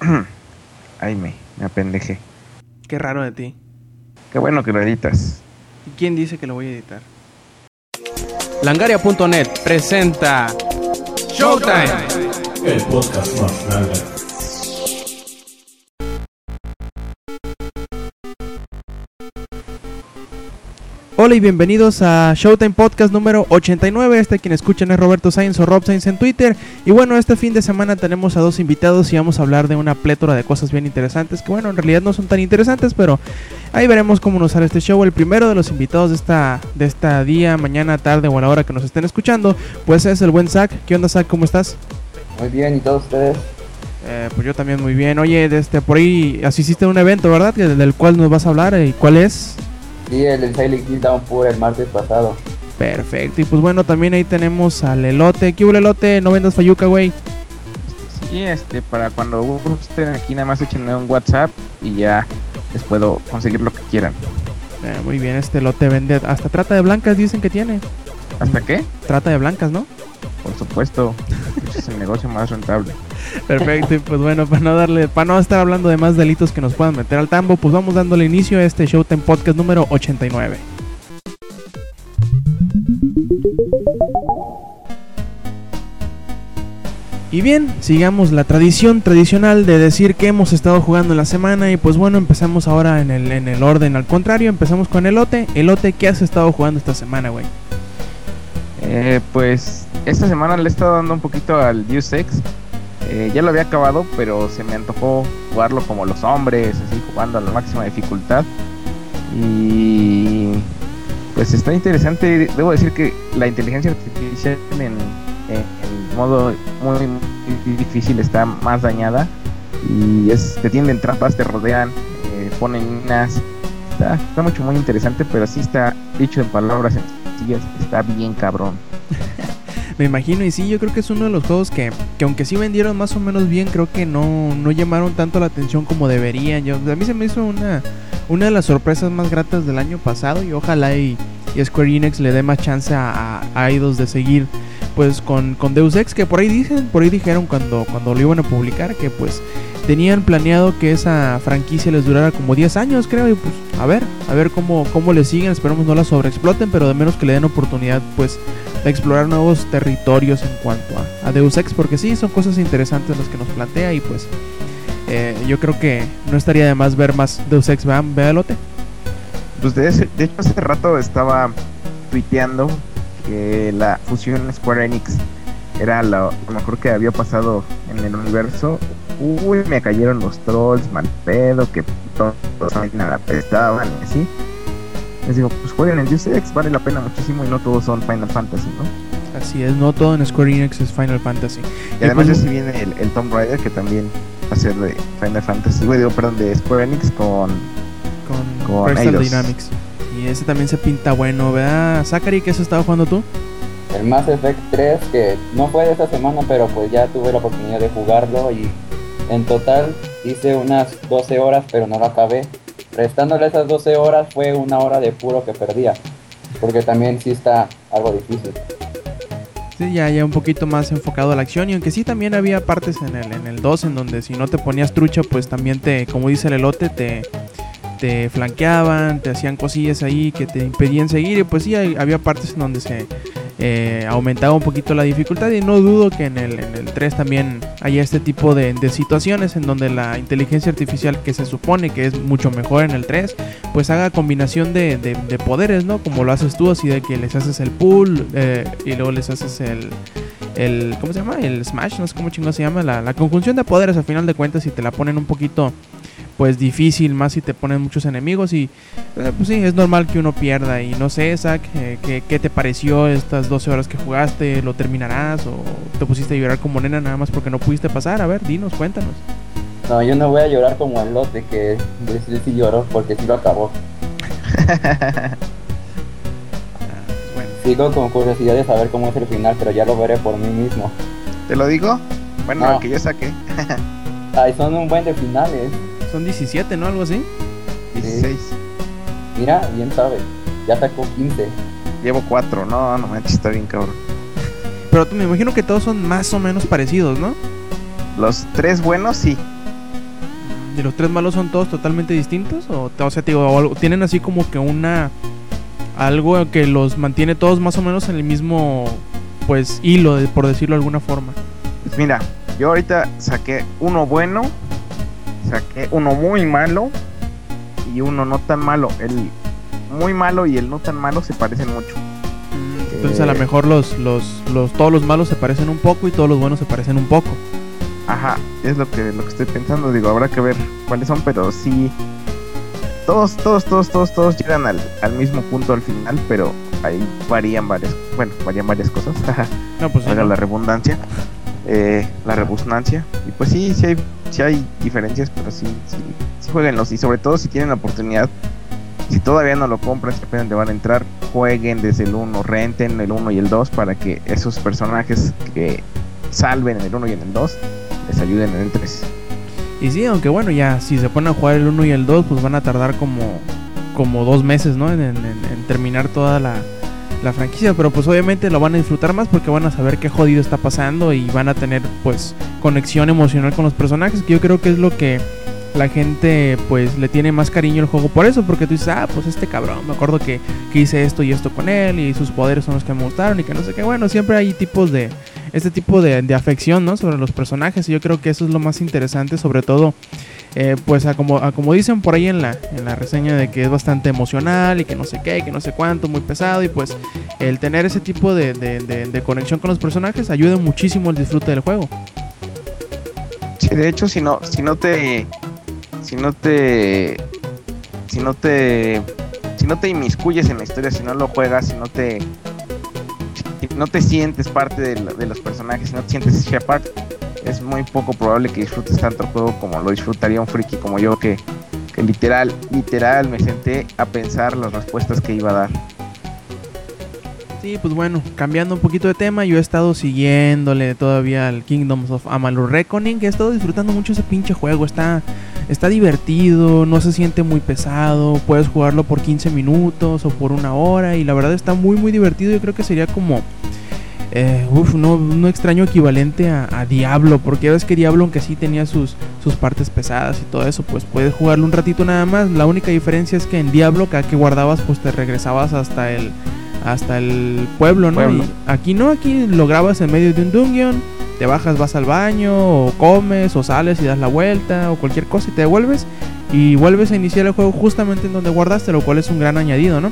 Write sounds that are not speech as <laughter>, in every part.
<clears throat> Ay, me, me apendejé. Qué raro de ti. Qué bueno que lo editas. ¿Y quién dice que lo voy a editar? Langaria.net presenta Showtime. El podcast más grande. Hola y bienvenidos a Showtime Podcast número 89. Este quien escuchan es Roberto Sainz o Rob Sainz en Twitter. Y bueno, este fin de semana tenemos a dos invitados y vamos a hablar de una plétora de cosas bien interesantes. Que bueno, en realidad no son tan interesantes, pero ahí veremos cómo nos sale este show. El primero de los invitados de esta, de esta día, mañana, tarde o a la hora que nos estén escuchando, pues es el buen Zach. ¿Qué onda, Zach? ¿Cómo estás? Muy bien, ¿y todos ustedes? Eh, pues yo también muy bien. Oye, este, por ahí asististe a un evento, ¿verdad? Del cual nos vas a hablar. ¿Y cuál es? Sí, el del Silent Hill Downpour el martes pasado. Perfecto. Y pues bueno, también ahí tenemos al elote. ¿Qué hubo, elote? No vendas fayuca, güey. Sí, este, para cuando estén aquí, nada más échenme un WhatsApp y ya les puedo conseguir lo que quieran. Eh, muy bien, este elote vende. Hasta trata de blancas dicen que tiene. ¿Hasta qué? Trata de blancas, ¿no? Por supuesto. Ese es el negocio más rentable. Perfecto. y pues bueno, para no darle, para no estar hablando de más delitos que nos puedan meter al tambo, pues vamos dándole inicio a este Showtime Podcast número 89. Y bien, sigamos la tradición tradicional de decir que hemos estado jugando en la semana y pues bueno, empezamos ahora en el, en el orden al contrario, empezamos con Elote. Elote, ¿qué has estado jugando esta semana, güey? Eh, pues esta semana le he estado dando un poquito al Deus Ex. Eh, ya lo había acabado, pero se me antojó jugarlo como los hombres, así jugando a la máxima dificultad. Y pues está interesante. Debo decir que la inteligencia artificial en, modo muy, muy difícil está más dañada. Y es, te tienden trampas, te rodean, eh, ponen minas. Está, mucho muy interesante, pero sí está dicho en palabras está bien cabrón. <laughs> Me imagino, y sí, yo creo que es uno de los juegos que, que aunque sí vendieron más o menos bien, creo que no, no llamaron tanto la atención como deberían. Yo, a mí se me hizo una, una de las sorpresas más gratas del año pasado y ojalá y, Square Enix le dé más chance a, a, de seguir pues con, con Deus Ex, que por ahí dicen, por ahí dijeron cuando, cuando lo iban a publicar que pues tenían planeado que esa franquicia les durara como 10 años, creo, y pues a ver, a ver cómo, cómo le siguen, esperemos no la sobreexploten, pero de menos que le den oportunidad pues de explorar nuevos territorios en cuanto a, Deus Ex, porque sí, son cosas interesantes las que nos plantea y pues eh, yo creo que no estaría de más ver más Deus Ex, vean, véalote. Pues de, ese- de hecho hace rato estaba tuiteando que la fusión Square Enix era lo mejor que había pasado en el universo. Uy, me cayeron los trolls, mal pedo, que todos nada prestaban y así. Les digo, pues jueguen en Deus Ex, vale la pena muchísimo y no todos son Final Fantasy, ¿no? Así es, no todo en Square Enix es Final Fantasy. Y además pues, ya se viene el, el Tomb Raider que también va a ser de Final Fantasy, güey, digo, perdón, de Square Enix con... con, Con Crystal Eidos. Dynamics. Y ese también se pinta bueno, ¿verdad? Zachary, ¿qué has estado jugando tú? El Mass Effect 3, que no fue de esta semana, pero pues ya tuve la oportunidad de jugarlo y en total hice unas 12 horas, pero no lo acabé. Restándole esas 12 horas fue una hora de puro que perdía, porque también sí está algo difícil. Sí, ya, ya un poquito más enfocado a la acción. Y aunque sí también había partes en el, en el 2 en donde si no te ponías trucha, pues también te, como dice el elote, te, te flanqueaban, te hacían cosillas ahí que te impedían seguir. Y pues sí, había partes en donde se eh, aumentaba un poquito la dificultad. Y no dudo que en el, en el 3 también haya este tipo de, situaciones en donde la inteligencia artificial que se supone que es mucho mejor en el 3, pues haga combinación de, de- de poderes, ¿no? Como lo haces tú, así de que les haces el pull eh, y luego les haces el. ¿Cómo se llama? El smash, no sé cómo chingo se llama. La, la conjunción de poderes, al final de cuentas, si te la ponen un poquito. Pues difícil, más si te ponen muchos enemigos y eh, pues sí, es normal que uno pierda y no sé, Zach, eh, ¿qué, qué te pareció estas 12 horas que jugaste? ¿Lo terminarás o te pusiste a llorar como nena nada más porque no pudiste pasar? A ver, dinos, cuéntanos. No, yo no voy a llorar como el lote que sí, sí lloró porque sí lo acabó. Ah, <laughs> bueno. Sigo con curiosidad de saber cómo es el final, pero ya lo veré por mí mismo. ¿Te lo digo? Bueno, No. que yo saqué. Ay, son un buen de finales. Son 17, ¿no? Algo así. 16. Mira, bien sabe. Ya sacó 15. Llevo 4. No, no manches, está bien cabrón. Pero me imagino que todos son más o menos parecidos, ¿no? Los tres buenos, sí. ¿Y los tres malos son todos totalmente distintos? O, o sea, te digo, o algo- tienen así como que una. Algo que los mantiene todos más o menos en el mismo. Pues hilo, de- por decirlo de alguna forma. Pues mira, yo ahorita saqué uno bueno, saqué uno muy malo y uno no tan malo. El muy malo y el no tan malo se parecen mucho. Entonces a lo Eh. mejor los, los, los, todos los malos se parecen un poco y todos los buenos se parecen un poco. Ajá, es lo que, lo que estoy pensando. Digo, habrá que ver cuáles son, pero sí. Todos, todos, todos, todos, todos llegan al, al mismo punto al final, pero ahí varían varias, bueno, varían varias cosas. <laughs> No, pues sí, ¿no? la redundancia, eh, la rebusnancia. Y pues sí, sí hay, sí hay diferencias, pero sí, sí, sí jueguenlos. Y sobre todo si tienen la oportunidad, si todavía no lo compran, si apenas le van a entrar, jueguen desde el 1, renten el 1 y el 2 para que esos personajes que salven en el 1 y en el 2 les ayuden en el 3. Y sí, aunque bueno, ya si se ponen a jugar el 1 y el 2, pues van a tardar como, como dos meses, ¿no? En, terminar toda la, la franquicia. Pero pues obviamente lo van a disfrutar más porque van a saber qué jodido está pasando y van a tener pues conexión emocional con los personajes, que yo creo que es lo que la gente pues le tiene más cariño al juego por eso, porque tú dices, ah, pues este cabrón, me acuerdo que, hice esto y esto con él y sus poderes son los que me gustaron y que no sé qué, bueno, siempre hay tipos de, este tipo de, de afección, ¿no? Sobre los personajes y yo creo que eso es lo más interesante, sobre todo, eh, pues a como, a como dicen por ahí en la, en la reseña de que es bastante emocional y que no sé qué, que no sé cuánto, muy pesado y pues el tener ese tipo de, de- de- conexión con los personajes ayuda muchísimo al disfrute del juego. Sí, de hecho, si no, si no te, si no te, si no te, si no te inmiscuyes en la historia, si no lo juegas, si no te, no te sientes parte de, lo- de los personajes, no te sientes Shepard, es muy poco probable que disfrutes tanto juego como lo disfrutaría un friki como yo que, que literal, literal me senté a pensar las respuestas que iba a dar. Sí, pues bueno, cambiando un poquito de tema, yo he estado siguiéndole todavía al Kingdoms of Amalur Reckoning, que he estado disfrutando mucho ese pinche juego, está, está divertido, no se siente muy pesado, puedes jugarlo por 15 minutos o por una hora y la verdad está muy muy divertido, yo creo que sería como... Eh, uf, no, un extraño equivalente a, a Diablo, porque ya ves que Diablo, aunque sí tenía sus, sus partes pesadas y todo eso, pues puedes jugarlo un ratito nada más. La única diferencia es que en Diablo, cada que guardabas, pues te regresabas hasta el, hasta el pueblo, ¿no? Pueblo. Aquí no, aquí lo grabas en medio de un dungeon, te bajas, vas al baño, o comes, o sales y das la vuelta, o cualquier cosa y te devuelves. Y vuelves a iniciar el juego justamente en donde guardaste, lo cual es un gran añadido, ¿no?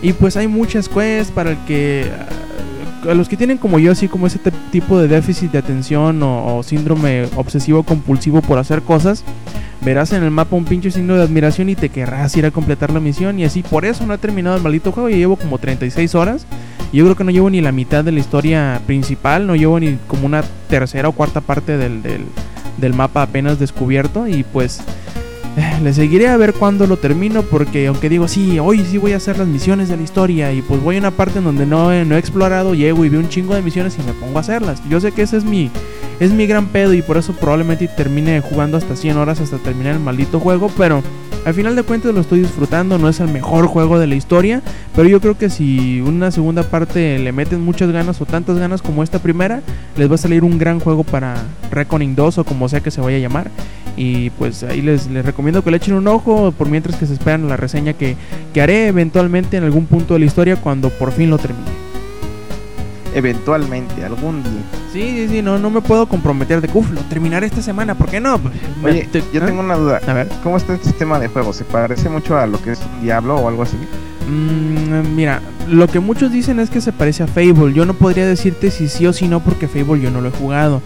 Y pues hay muchas quests para el que... A los que tienen como yo, así como ese tipo de déficit de atención o, síndrome obsesivo compulsivo por hacer cosas, verás en el mapa un pinche signo de admiración y te querrás ir a completar la misión. Y así, por eso no he terminado el maldito juego. Ya llevo como 36 horas. Yo creo que no llevo ni la mitad de la historia principal. No llevo ni como una tercera o cuarta parte del, del, mapa apenas descubierto. Y pues le seguiré a ver cuándo lo termino. Porque aunque digo, sí, hoy sí voy a hacer las misiones de la historia. Y pues voy a una parte en donde no no he explorado. Llego y veo un chingo de misiones y me pongo a hacerlas. Yo sé que ese es mi, es mi gran pedo y por eso probablemente termine jugando hasta 100 horas hasta terminar el maldito juego, pero al final de cuentas lo estoy disfrutando, no es el mejor juego de la historia, pero yo creo que si una segunda parte le meten muchas ganas o tantas ganas como esta primera, les va a salir un gran juego para Reckoning 2 o como sea que se vaya a llamar. Y pues ahí les, les recomiendo que le echen un ojo por mientras que se esperan la reseña que, que haré eventualmente en algún punto de la historia cuando por fin lo termine. Eventualmente, algún día. Sí, sí, sí, no, no me puedo comprometer de que "Uf, lo terminaré esta semana, ¿por qué no? Oye, te- yo ¿ah? tengo una duda. A ver. ¿Cómo está el sistema de juego? ¿Se parece mucho a lo que es Diablo o algo así? Mm, mira, lo que muchos dicen es que se parece a Fable. Yo no podría decirte si sí o si no porque Fable yo no lo he jugado.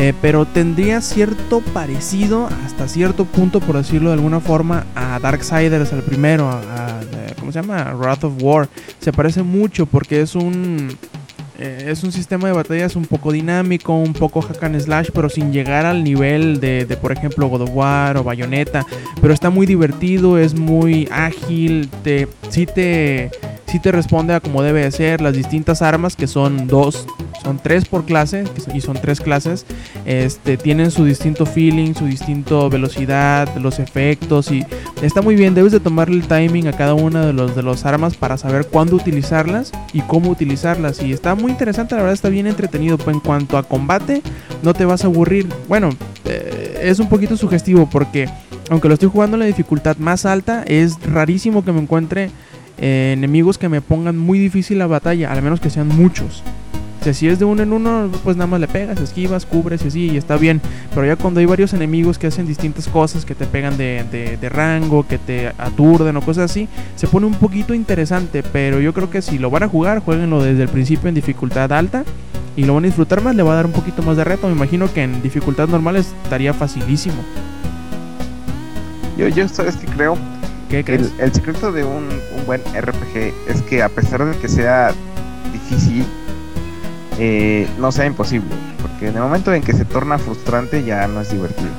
Eh, pero tendría cierto parecido hasta cierto punto, por decirlo de alguna forma, a Darksiders, al primero, a, eh, ¿cómo se llama? Wrath of War. Se parece mucho porque es un eh, es un sistema de batallas un poco dinámico, un poco hack and slash, pero sin llegar al nivel de, de, por ejemplo, God of War o Bayonetta. Pero está muy divertido, es muy ágil, te, sí, te, sí te responde a como debe de ser. Las distintas armas, que son dos, son tres por clase, y son tres clases, este, tienen su distinto feeling, su distinto velocidad, los efectos, y está muy bien. Debes de tomarle el timing a cada una de los de las armas para saber cuándo utilizarlas y cómo utilizarlas. Y está muy interesante, la verdad está bien entretenido. Pues en cuanto a combate, no te vas a aburrir. Bueno, eh, es un poquito sugestivo porque aunque lo estoy jugando en la dificultad más alta, es rarísimo que me encuentre eh, enemigos que me pongan muy difícil la batalla, al menos que sean muchos. O sea, si es de uno en uno, pues nada más le pegas, esquivas, cubres y así, y está bien. Pero ya cuando hay varios enemigos que hacen distintas cosas, que te pegan de, de, rango, que te aturden o cosas así, se pone un poquito interesante. Pero yo creo que si lo van a jugar, jueguenlo desde el principio en dificultad alta y lo van a disfrutar más, le va a dar un poquito más de reto. Me imagino que en dificultad normal estaría facilísimo. Yo, yo sabes que creo ¿Qué crees? El, el secreto de un, un, buen RPG es que a pesar de que sea difícil, eh, no sea imposible. Porque en el momento en que se torna frustrante ya no es divertido.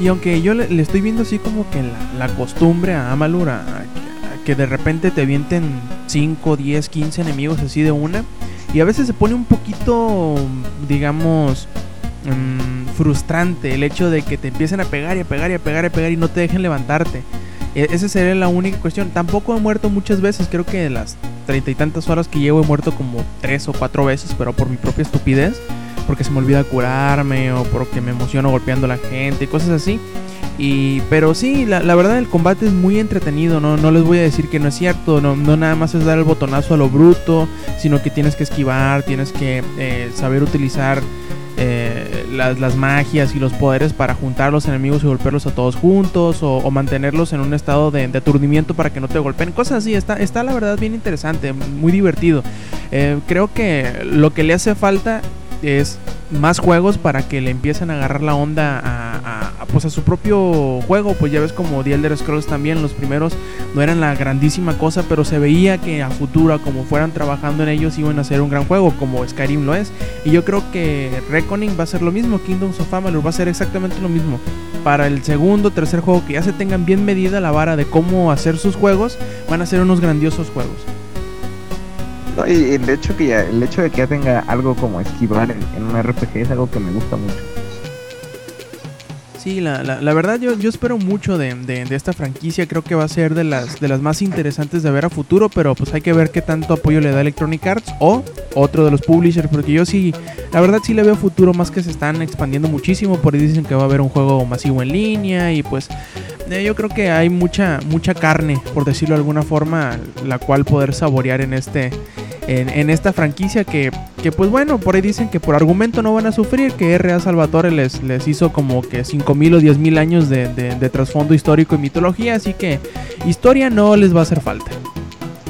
Y aunque yo le, le estoy viendo así como que la, la costumbre a Amalur a, que de repente te avienten 5, 10, 15 enemigos así de una. Y a veces se pone un poquito, digamos, mmm, frustrante el hecho de que te empiecen a pegar y a pegar y a pegar y a pegar y no te dejen levantarte. E, esa sería la única cuestión. Tampoco he muerto muchas veces. Creo que de las treinta y tantas horas que llevo he muerto como tres o cuatro veces, pero por mi propia estupidez. Porque se me olvida curarme o porque me emociono golpeando a la gente y cosas así. Y, pero sí, la, verdad el combate es muy entretenido, ¿no? no les voy a decir que no es cierto, no, no nada más es dar el botonazo a lo bruto, sino que tienes que esquivar, tienes que eh, saber utilizar las, las, magias y los poderes para juntar a los enemigos y golpearlos a todos juntos o, o mantenerlos en un estado de, aturdimiento para que no te golpeen. Cosas así, está, está la verdad bien interesante, muy divertido. Eh, creo que lo que le hace falta es más juegos para que le empiecen a agarrar la onda a, pues a su propio juego. Pues ya ves como The Elder Scrolls también, los primeros no eran la grandísima cosa, pero se veía que a futuro, como fueran trabajando en ellos, iban a ser un gran juego, como Skyrim lo es. Y yo creo que Reckoning va a ser lo mismo, Kingdoms of Amalur va a ser exactamente lo mismo. Para el segundo, tercer juego, que ya se tengan bien medida la vara de cómo hacer sus juegos, van a ser unos grandiosos juegos. No, y el hecho, que ya, el hecho de que ya tenga algo como esquivar en, en un RPG es algo que me gusta mucho. Sí, la, la, la, verdad yo, yo espero mucho de, de, de, esta franquicia, creo que va a ser de las, de las más interesantes de ver a futuro, pero pues hay que ver qué tanto apoyo le da Electronic Arts o otro de los publishers, porque yo sí, la verdad sí le veo futuro más que se están expandiendo muchísimo, por ahí dicen que va a haber un juego masivo en línea y pues eh, yo creo que hay mucha, mucha carne, por decirlo de alguna forma, la cual poder saborear en este en, en, esta franquicia que, que, pues bueno, por ahí dicen que por argumento no van a sufrir, que R.A. Salvatore les, les hizo como que 5.000 o 10.000 años de, de, de, trasfondo histórico y mitología, así que historia no les va a hacer falta.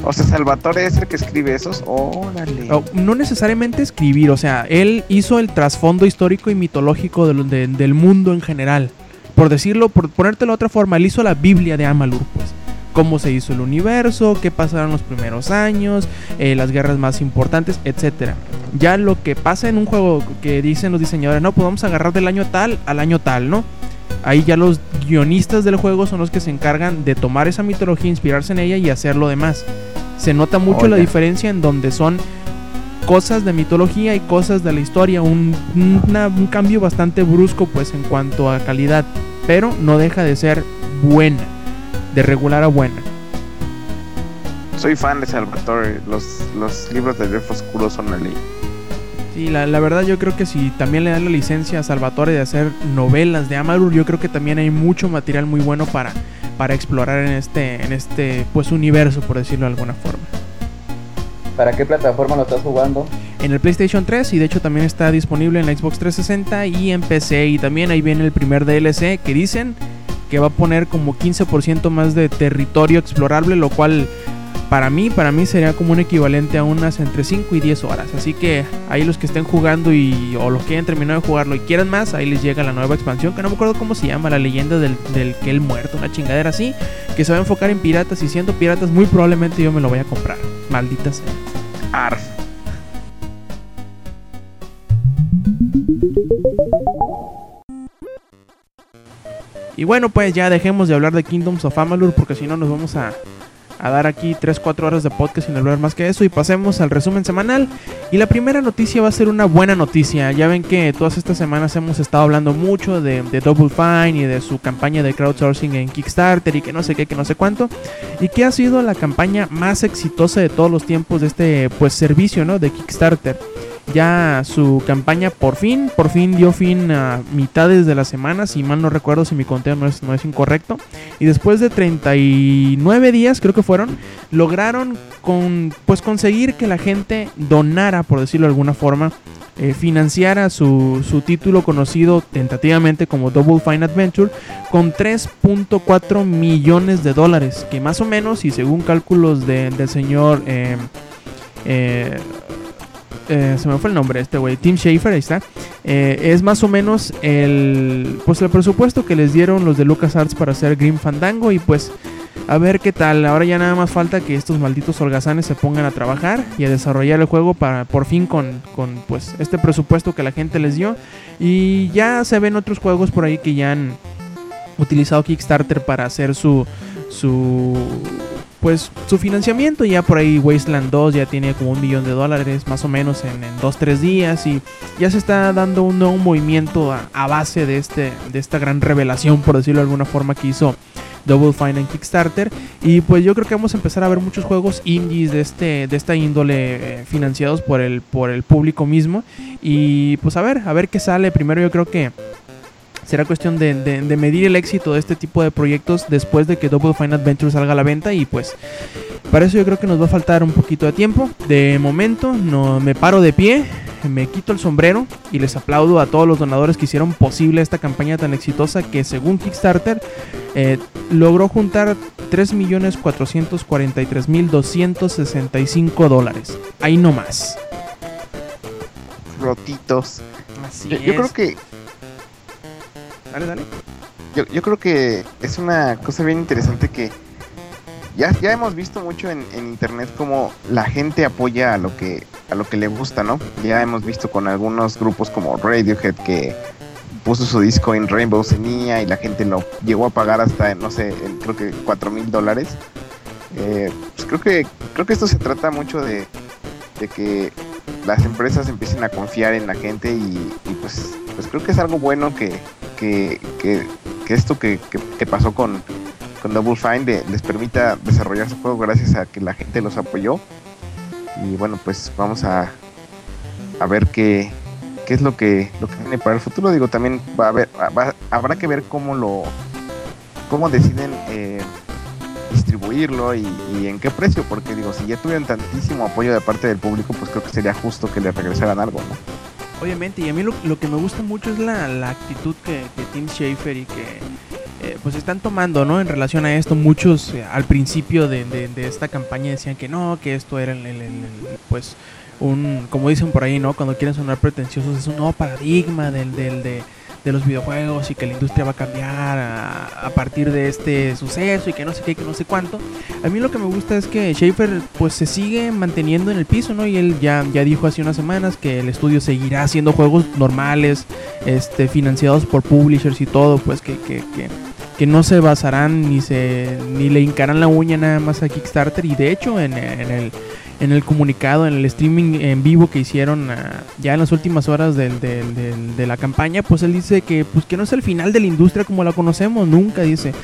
O sea, Salvatore es el que escribe esos, órale. Oh, no necesariamente escribir, o sea, él hizo el trasfondo histórico y mitológico de, del mundo en general. Por decirlo, por ponértelo de otra forma, él hizo la Biblia de Amalur, pues cómo se hizo el universo, qué pasaron los primeros años, eh, las guerras más importantes, etc. Ya lo que pasa en un juego que dicen los diseñadores, no, pues vamos a agarrar del año tal al año tal, ¿no? Ahí ya los guionistas del juego son los que se encargan de tomar esa mitología, inspirarse en ella y hacer lo demás. Se nota mucho Oye. la diferencia en donde son cosas de mitología y cosas de la historia, un, una, un cambio bastante brusco pues en cuanto a calidad, pero no deja de ser buena de regular a buena. Soy fan de Salvatore, los, los libros del Elfo Oscuro son la ley. Sí, la, la, verdad yo creo que si también le dan la licencia a Salvatore de hacer novelas de Amalur, yo creo que también hay mucho material muy bueno para, para explorar en este, en este pues universo, por decirlo de alguna forma. ¿Para qué plataforma lo estás jugando? En el PlayStation 3 y de hecho también está disponible en la Xbox 360 y en PC y también ahí viene el primer DLC que dicen que va a poner como 15% más de territorio explorable, lo cual para mí, para mí sería como un equivalente a unas entre 5 y 10 horas. Así que ahí los que estén jugando y o los que hayan terminado de jugarlo y quieran más, ahí les llega la nueva expansión, que no me acuerdo cómo se llama, la leyenda del, del que el muerto, una chingadera así, que se va a enfocar en piratas y siendo piratas muy probablemente yo me lo voy a comprar. Maldita sea. Arf. Y bueno, pues ya dejemos de hablar de Kingdoms of Amalur porque si no nos vamos a, a dar aquí 3-4 horas de podcast sin hablar más que eso y pasemos al resumen semanal. Y la primera noticia va a ser una buena noticia. Ya ven que todas estas semanas hemos estado hablando mucho de, Double Fine y de su campaña de crowdsourcing en Kickstarter y que no sé qué, que no sé cuánto. Y que ha sido la campaña más exitosa de todos los tiempos de este pues servicio, ¿no? De Kickstarter. Ya su campaña por fin, por fin dio fin a mitades de la semana, si mal no recuerdo, si mi conteo no es, no es incorrecto. Y después de 39 días, creo que fueron, lograron con, pues conseguir que la gente donara, por decirlo de alguna forma, eh, financiara su, su, título conocido tentativamente como Double Fine Adventure con 3.4 millones de dólares, que más o menos, y según cálculos del señor... Eh, eh, eh, se me fue el nombre este güey, Tim Schafer, ahí está. Eh, es más o menos el, pues el presupuesto que les dieron los de LucasArts para hacer Grim Fandango y pues a ver qué tal. Ahora ya nada más falta que estos malditos holgazanes se pongan a trabajar y a desarrollar el juego para por fin con, con pues este presupuesto que la gente les dio. Y ya se ven otros juegos por ahí que ya han utilizado Kickstarter para hacer su su pues su financiamiento ya por ahí Wasteland 2 ya tiene como un millón de dólares más o menos en, 2-3 días y ya se está dando un nuevo movimiento a, base de, este, de esta gran revelación por decirlo de alguna forma que hizo Double Fine en Kickstarter. Y pues yo creo que vamos a empezar a ver muchos juegos indies de este de esta índole eh, financiados por el por el público mismo. Y pues a ver a ver qué sale. Primero yo creo que será cuestión de, medir el éxito de este tipo de proyectos después de que Double Fine Adventure salga a la venta y pues para eso yo creo que nos va a faltar un poquito de tiempo. De momento no me paro de pie, me quito el sombrero y les aplaudo a todos los donadores que hicieron posible esta campaña tan exitosa que según Kickstarter eh, logró juntar 3.443.265 dólares. Ahí no más. Rotitos. Así yo creo que Dale, dale. Yo, yo creo que es una cosa bien interesante que ya, ya hemos visto mucho en, internet cómo la gente apoya a lo que a lo que le gusta, ¿no? Ya hemos visto con algunos grupos como Radiohead que puso su disco en Rainbow Senia y la gente lo llegó a pagar hasta, no sé, creo que 4 mil dólares. Eh, pues creo que creo que esto se trata mucho de, de, que las empresas empiecen a confiar en la gente y, y pues, pues creo que es algo bueno que, que, esto que, pasó con, con Double Fine les permita desarrollar su juego gracias a que la gente los apoyó. Y bueno, pues vamos a, a ver qué, qué es lo que, lo que viene para el futuro. Digo, también va a haber, habrá que ver cómo lo cómo deciden eh, distribuirlo y, y, en qué precio, porque digo, si ya tuvieron tantísimo apoyo de parte del público, pues creo que sería justo que le regresaran algo, ¿no? Obviamente, y a mí lo, que me gusta mucho es la, actitud que, Tim Schafer y que eh, pues están tomando, ¿no? En relación a esto, muchos eh, al principio de, esta campaña decían que no, que esto era el, pues un, como dicen por ahí, ¿no? Cuando quieren sonar pretenciosos, es un nuevo paradigma del, del de de los videojuegos y que la industria va a cambiar a, partir de este suceso y que no sé qué, que no sé cuánto. A mí lo que me gusta es que Schaefer pues se sigue manteniendo en el piso, ¿no? Y él ya, ya dijo hace unas semanas que el estudio seguirá haciendo juegos normales, este, financiados por publishers y todo, pues que, que, que, que no se basarán ni se ni le hincarán la uña nada más a Kickstarter y de hecho en, el en el comunicado, en el streaming en vivo que hicieron ah, ya en las últimas horas de la campaña, pues él dice que, pues que no es el final de la industria como la conocemos, nunca dice.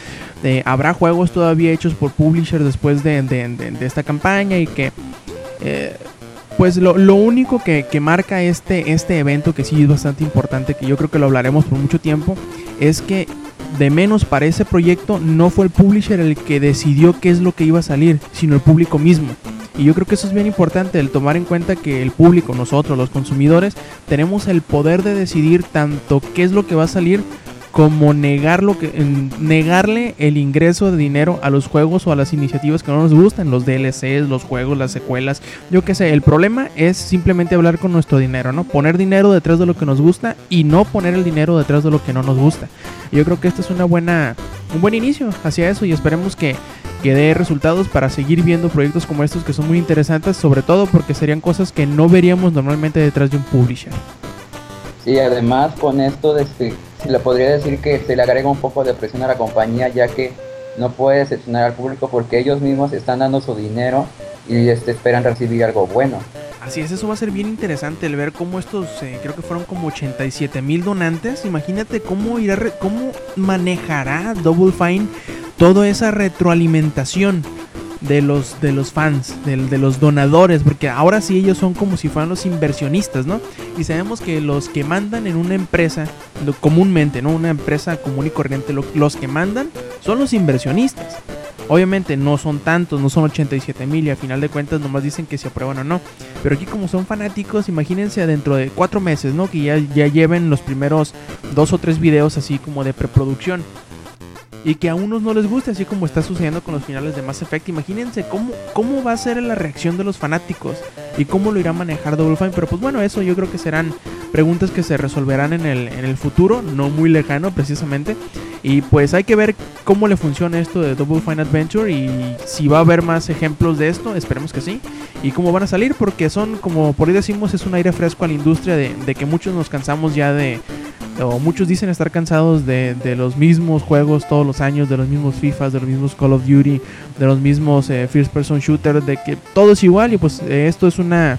Eh, habrá juegos todavía hechos por publishers después de, esta campaña y que... Eh, pues lo, único que, que, marca este, este evento, que sí es bastante importante, que yo creo que lo hablaremos por mucho tiempo, es que de menos para ese proyecto no fue el publisher el que decidió qué es lo que iba a salir, sino el público mismo. Y yo creo que eso es bien importante, el tomar en cuenta que el público, nosotros, los consumidores, tenemos el poder de decidir tanto qué es lo que va a salir como negar que, negarle el ingreso de dinero a los juegos o a las iniciativas que no nos gustan, los DLCs, los juegos, las secuelas, yo qué sé, el problema es simplemente hablar con nuestro dinero, ¿no? Poner dinero detrás de lo que nos gusta y no poner el dinero detrás de lo que no nos gusta. Yo creo que este es una buena un buen inicio hacia eso y esperemos que que dé resultados para seguir viendo proyectos como estos que son muy interesantes, sobre todo porque serían cosas que no veríamos normalmente detrás de un publisher. Sí, además con esto de este, se le podría decir que se le agrega un poco de presión a la compañía ya que no puede decepcionar al público porque ellos mismos están dando su dinero y este, esperan recibir algo bueno. Así es, eso va a ser bien interesante el ver cómo estos, eh, creo que fueron como 87 mil donantes. Imagínate cómo irá, cómo manejará Double Fine toda esa retroalimentación. De los, de los fans, de, los donadores, porque ahora sí ellos son como si fueran los inversionistas, ¿no? Y sabemos que los que mandan en una empresa, comúnmente, ¿no? Una empresa común y corriente, los que mandan son los inversionistas. Obviamente no son tantos, no son 87 mil y a final de cuentas nomás dicen que se aprueban o no. Pero aquí como son fanáticos, imagínense dentro de cuatro meses, ¿no? Que ya, ya lleven los primeros dos o tres videos así como de preproducción y que a unos no les guste, así como está sucediendo con los finales de Mass Effect. Imagínense cómo, cómo va a ser la reacción de los fanáticos y cómo lo irá a manejar Double Fine. Pero pues bueno, eso yo creo que serán preguntas que se resolverán en el, en el futuro, no muy lejano precisamente. Y pues hay que ver cómo le funciona esto de Double Fine Adventure y si va a haber más ejemplos de esto, esperemos que sí. Y cómo van a salir, porque son, como por ahí decimos, es un aire fresco a la industria de, de que muchos nos cansamos ya de, o muchos dicen estar cansados de, de, los mismos juegos todos los años, de los mismos FIFA, de los mismos Call of Duty, de los mismos eh, First Person Shooter, de que todo es igual y pues eh, esto es una,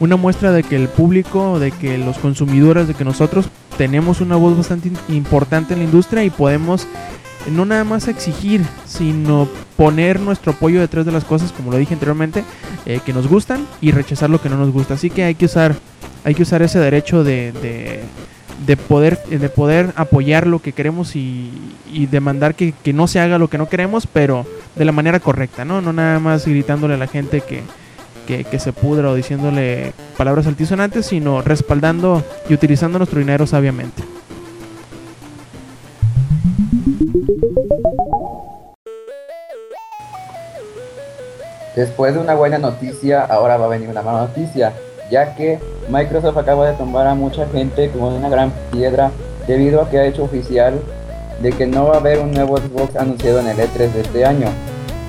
una muestra de que el público, de que los consumidores, de que nosotros tenemos una voz bastante importante en la industria y podemos no nada más exigir, sino poner nuestro apoyo detrás de las cosas, como lo dije anteriormente, eh, que nos gustan y rechazar lo que no nos gusta. Así que hay que usar, hay que usar ese derecho de, de de poder, de poder apoyar lo que queremos y, y demandar que, que, no se haga lo que no queremos, pero de la manera correcta, ¿no? No nada más gritándole a la gente que, que, que se pudra o diciéndole palabras altisonantes, sino respaldando y utilizando nuestro dinero sabiamente. Después de una buena noticia, ahora va a venir una mala noticia ya que Microsoft acaba de tomar a mucha gente como una gran piedra debido a que ha hecho oficial de que no va a haber un nuevo Xbox anunciado en el E3 de este año.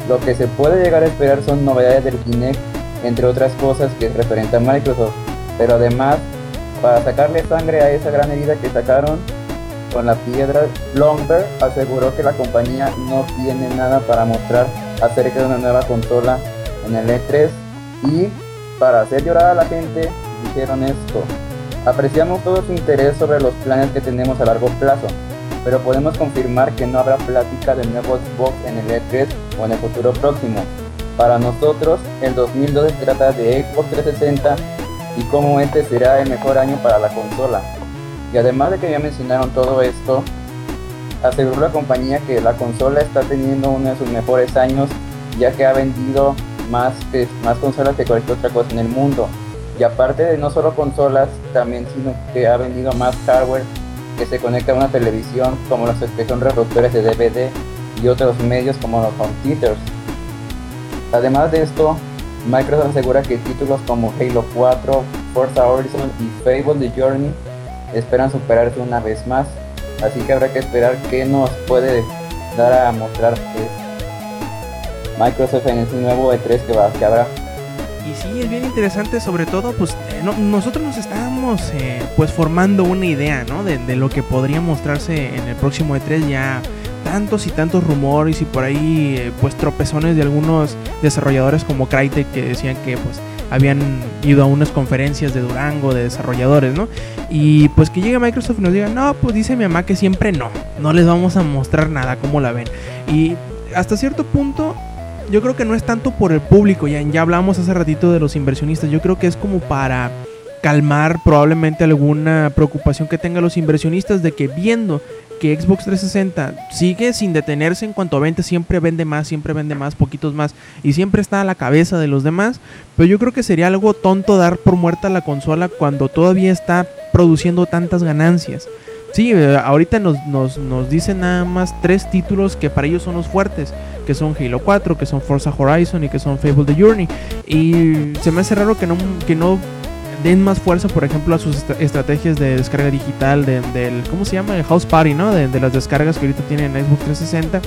Lo que se puede llegar a esperar son novedades del Kinect, entre otras cosas que es referente a Microsoft. Pero además, para sacarle sangre a esa gran herida que sacaron con la piedra, Bloomberg aseguró que la compañía no tiene nada para mostrar acerca de una nueva consola en el E3 y para hacer llorar a la gente, dijeron esto. Apreciamos todo su interés sobre los planes que tenemos a largo plazo, pero podemos confirmar que no habrá plática de nuevo Xbox en el E3 o en el futuro próximo. Para nosotros, el 2012 se trata de Xbox 360 y cómo este será el mejor año para la consola. Y además de que ya mencionaron todo esto, aseguró la compañía que la consola está teniendo uno de sus mejores años ya que ha vendido más, más consolas que cualquier otra cosa en el mundo. Y aparte de no solo consolas, también sino que ha vendido más hardware que se conecta a una televisión, como los que son reproductores de DVD y otros medios como los home theaters. Además de esto, Microsoft asegura que títulos como Halo 4, Forza Horizon y Fable The Journey esperan superarse una vez más, así que habrá que esperar qué nos puede dar a mostrar Microsoft en ese nuevo E3 que, va, que habrá. Y sí, es bien interesante, sobre todo, pues eh, no, nosotros nos estábamos eh, pues formando una idea, ¿no? De, lo que podría mostrarse en el próximo E3 ya tantos y tantos rumores y por ahí eh, pues tropezones de algunos desarrolladores como Crytek que decían que pues habían ido a unas conferencias de Durango de desarrolladores, ¿no? Y pues que llegue Microsoft y nos diga, no, pues dice mi mamá que siempre no, no les vamos a mostrar nada, ¿cómo la ven? Y hasta cierto punto yo creo que no es tanto por el público, ya, ya hablamos hace ratito de los inversionistas, yo creo que es como para calmar probablemente alguna preocupación que tengan los inversionistas de que viendo que Xbox 360 sigue sin detenerse en cuanto a ventas, siempre vende más, siempre vende más, poquitos más, y siempre está a la cabeza de los demás, pero yo creo que sería algo tonto dar por muerta la consola cuando todavía está produciendo tantas ganancias. Sí, eh, ahorita nos, nos, nos dicen nada más tres títulos que para ellos son los fuertes, que son Halo 4, que son Forza Horizon y que son Fable The Journey. Y se me hace raro que no, que no den más fuerza, por ejemplo, a sus est estrategias de descarga digital, de, del, ¿cómo se llama? El House Party, ¿no? De, de, las descargas que ahorita tienen en Xbox 360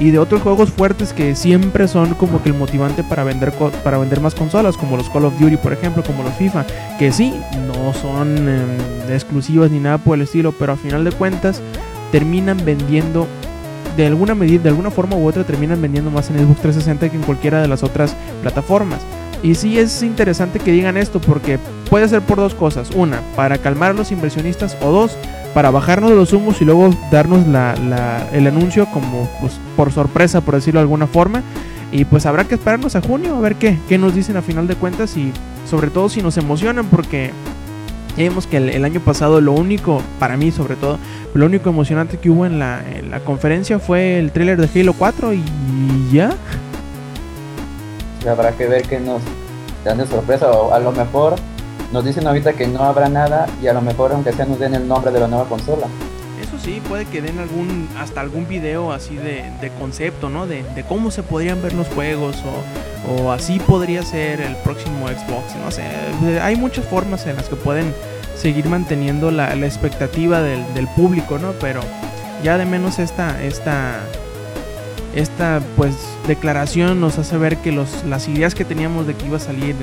y de otros juegos fuertes que siempre son como que el motivante para vender para vender más consolas como los Call of Duty por ejemplo como los FIFA que sí no son eh, exclusivas ni nada por el estilo pero a final de cuentas terminan vendiendo de alguna medida de alguna forma u otra terminan vendiendo más en Xbox 360 que en cualquiera de las otras plataformas y sí es interesante que digan esto porque puede ser por dos cosas. Una, para calmar a los inversionistas o dos, para bajarnos de los humos y luego darnos la, la, el anuncio como pues, por sorpresa, por decirlo de alguna forma. Y pues habrá que esperarnos a junio a ver qué, qué nos dicen a final de cuentas y sobre todo si nos emocionan porque vemos que el, año pasado lo único, para mí sobre todo, lo único emocionante que hubo en la, en la conferencia fue el tráiler de Halo 4 y ya. Habrá que ver que nos dan de sorpresa o a lo mejor nos dicen ahorita que no habrá nada y a lo mejor aunque sea nos den el nombre de la nueva consola. Eso sí, puede que den algún hasta algún video así de, concepto, ¿no? De, cómo se podrían ver los juegos o, o, así podría ser el próximo Xbox, no sé. Hay muchas formas en las que pueden seguir manteniendo la, expectativa del, del, público, ¿no? Pero ya de menos esta, esta, esta pues declaración nos hace ver que los, las ideas que teníamos de que iba a salir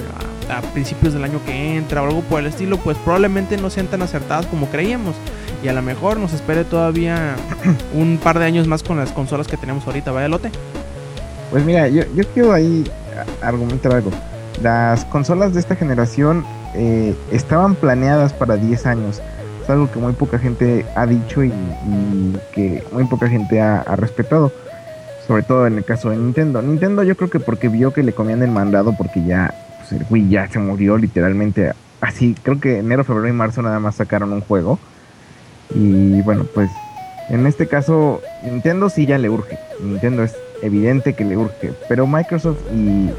a, principios del año que entra o algo por el estilo, pues probablemente no sean tan acertadas como creíamos. Y a lo mejor nos espere todavía <clears throat> un par de años más con las consolas que tenemos ahorita, ¿vaya lote? Pues mira, yo, yo quiero ahí argumentar algo. Las consolas de esta generación eh, estaban planeadas para 10 años. Es algo que muy poca gente ha dicho y, que muy poca gente ha, respetado. Sobre todo en el caso de Nintendo. Nintendo yo creo que porque vio que le comían el mandado porque ya pues, ya se murió literalmente. Así, creo que enero, febrero y marzo nada más sacaron un juego. Y bueno, pues en este caso Nintendo sí ya le urge. Nintendo es evidente que le urge. Pero Microsoft y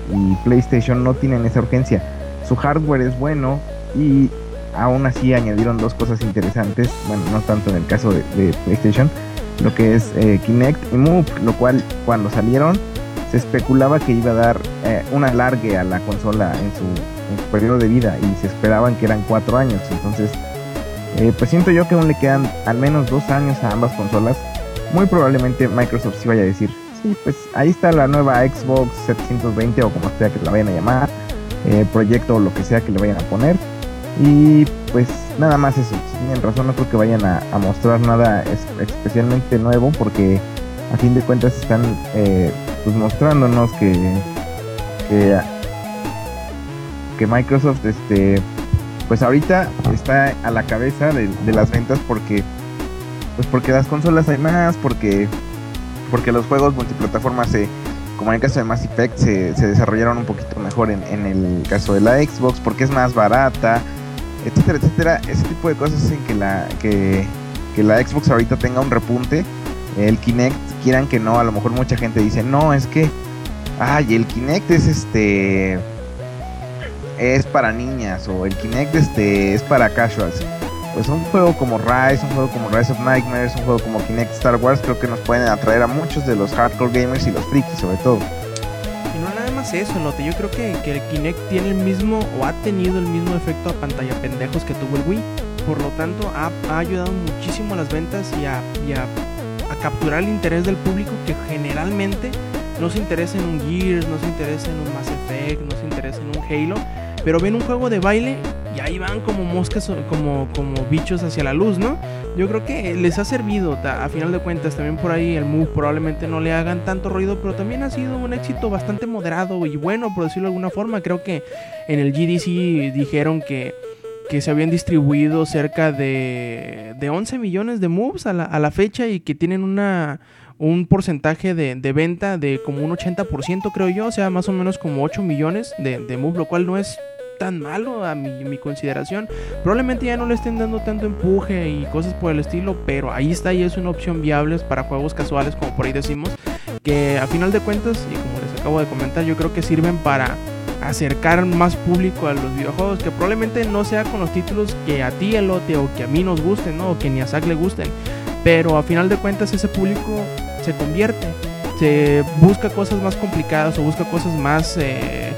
PlayStation no tienen esa urgencia su hardware es bueno y aún así añadieron dos cosas interesantes, bueno, no tanto en el caso de, PlayStation, lo que es eh, Kinect y Move, lo cual cuando salieron se especulaba que iba a dar eh, un alargue a la consola en su, periodo de vida y se esperaban que eran cuatro años, entonces eh, pues siento yo que aún le quedan al menos dos años a ambas consolas, muy probablemente Microsoft sí vaya a decir, sí, pues ahí está la nueva Xbox 720 o como sea que la vayan a llamar, eh, proyecto o lo que sea que le vayan a poner. Y pues nada más eso. tienen razón, no creo que vayan a, mostrar nada especialmente nuevo porque a fin de cuentas están eh, pues mostrándonos que, que, Microsoft este pues ahorita está a la cabeza de, de, las ventas porque pues porque las consolas hay más porque porque los juegos multiplataformas se como en el caso de Mass Effect, se, desarrollaron un poquito mejor en, el caso de la Xbox, porque es más barata, etcétera, etcétera. Ese tipo de cosas hacen que la, que, la Xbox ahorita tenga un repunte. El Kinect, quieran que no, a lo mejor mucha gente dice, no, es que, ay, el Kinect es este, es para niñas, o el Kinect este, es para casuals pues un juego como Rise, un juego como Rise of Nightmares, un juego como Kinect Star Wars, creo que nos pueden atraer a muchos de los hardcore gamers y los frikis sobre todo. Y más eso, Lote, yo creo que, que el Kinect tiene el mismo o ha tenido el mismo efecto a pantalla pendejos que tuvo el Wii. Por lo tanto, ha, ayudado muchísimo a las ventas y, a, a, capturar el interés del público que generalmente no se interesa en un Gears, no se interesa en un Mass Effect, no se interesa en un Halo, pero ven un juego de baile y ahí van como moscas, como, como bichos hacia la luz, ¿no? Yo creo que les ha servido, a final de cuentas, también por ahí el Move probablemente no le hagan tanto ruido, pero también ha sido un éxito bastante moderado y bueno, por decirlo de alguna forma. Creo que en el GDC dijeron que, que se habían distribuido cerca de, de 11 millones de Moves a la, a la fecha y que tienen una un porcentaje de, de, venta de como un 80% creo yo, o sea, más o menos como 8 millones de, de moves, lo cual no es tan malo a mi, consideración. Probablemente ya no le estén dando tanto empuje y cosas por el estilo, pero ahí está y es una opción viable para juegos casuales, como por ahí decimos, que a final de cuentas, y como les acabo de comentar, yo creo que sirven para acercar más público a los videojuegos, que probablemente no sea con los títulos que a ti, Elote, o que a mí nos gusten, ¿no? o que ni a Zack le gusten, pero a final de cuentas ese público se convierte, se busca cosas más complicadas o busca cosas más... Eh,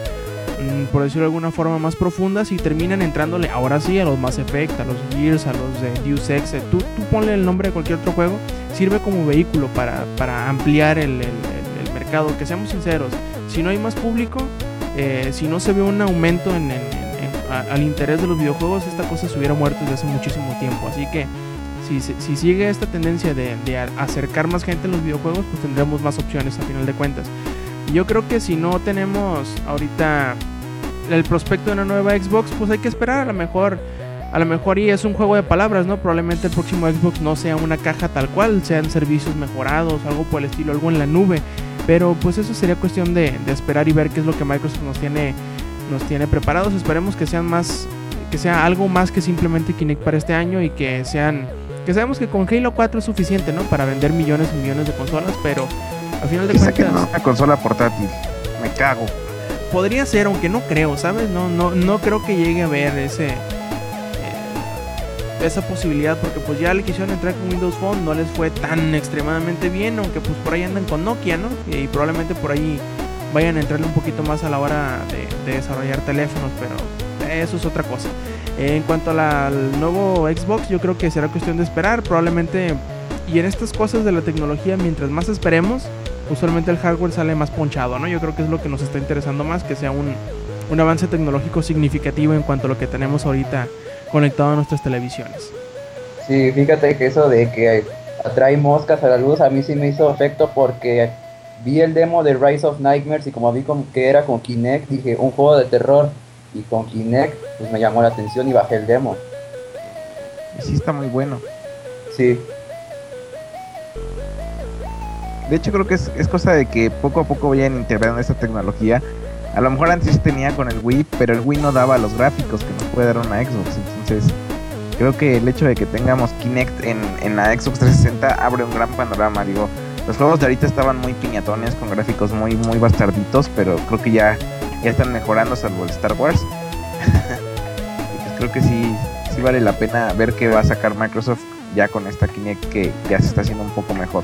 por decirlo de alguna forma, más profundas y terminan entrándole ahora sí a los Mass Effect, a los Gears, a los de Deus Ex. Eh, tú, tú ponle el nombre de cualquier otro juego, sirve como vehículo para, para ampliar el, el, mercado. Que seamos sinceros, si no hay más público, eh, si no se ve un aumento en, al interés de los videojuegos, esta cosa se hubiera muerto desde hace muchísimo tiempo. Así que si, si sigue esta tendencia de, de, acercar más gente a los videojuegos, pues tendremos más opciones a final de cuentas. Yo creo que si no tenemos ahorita el prospecto de una nueva Xbox, pues hay que esperar. A lo mejor, a lo mejor y es un juego de palabras, ¿no? Probablemente el próximo Xbox no sea una caja tal cual, sean servicios mejorados, algo por el estilo, algo en la nube. Pero pues eso sería cuestión de, de esperar y ver qué es lo que Microsoft nos tiene, nos tiene preparados. Esperemos que sean más, que sea algo más que simplemente Kinect para este año y que sean, que sabemos que con Halo 4 es suficiente, ¿no? Para vender millones y millones de consolas, pero al final de Que saquen cuentas una consola portátil. Me cago. podría ser, aunque no creo, ¿sabes? No, no, no creo que llegue a ver ese eh, esa posibilidad porque pues ya le quisieron entrar con Windows Phone, no les fue tan extremadamente bien, aunque pues por ahí andan con Nokia, ¿no? Y probablemente por ahí vayan a entrarle un poquito más a la hora de, de desarrollar teléfonos, pero eso es otra cosa. En cuanto la- al nuevo Xbox, yo creo que será cuestión de esperar, probablemente. Y en estas cosas de la tecnología, mientras más esperemos, usualmente el hardware sale más ponchado, ¿no? Yo creo que es lo que nos está interesando más, que sea un, un avance tecnológico significativo en cuanto a lo que tenemos ahorita conectado a nuestras televisiones. Sí, fíjate que eso de que atrae moscas a la luz a mí sí me hizo efecto porque vi el demo de Rise of Nightmares y como vi con- que era con Kinect, dije un juego de terror y con Kinect pues me llamó la atención y bajé el demo. Sí está muy bueno. Sí, De hecho, creo que es, es cosa de que poco a poco vayan integrando esta tecnología. A lo mejor antes tenía con el Wii, pero el Wii no daba los gráficos que nos puede dar una Xbox. Entonces, creo que el hecho de que tengamos Kinect en, en la Xbox 360 abre un gran panorama. Digo, los juegos de ahorita estaban muy piñatones, con gráficos muy, muy bastarditos, pero creo que ya, ya están mejorando, salvo el Star Wars. <laughs> pues creo que sí, sí vale la pena ver qué va a sacar Microsoft ya con esta Kinect que ya se está haciendo un poco mejor.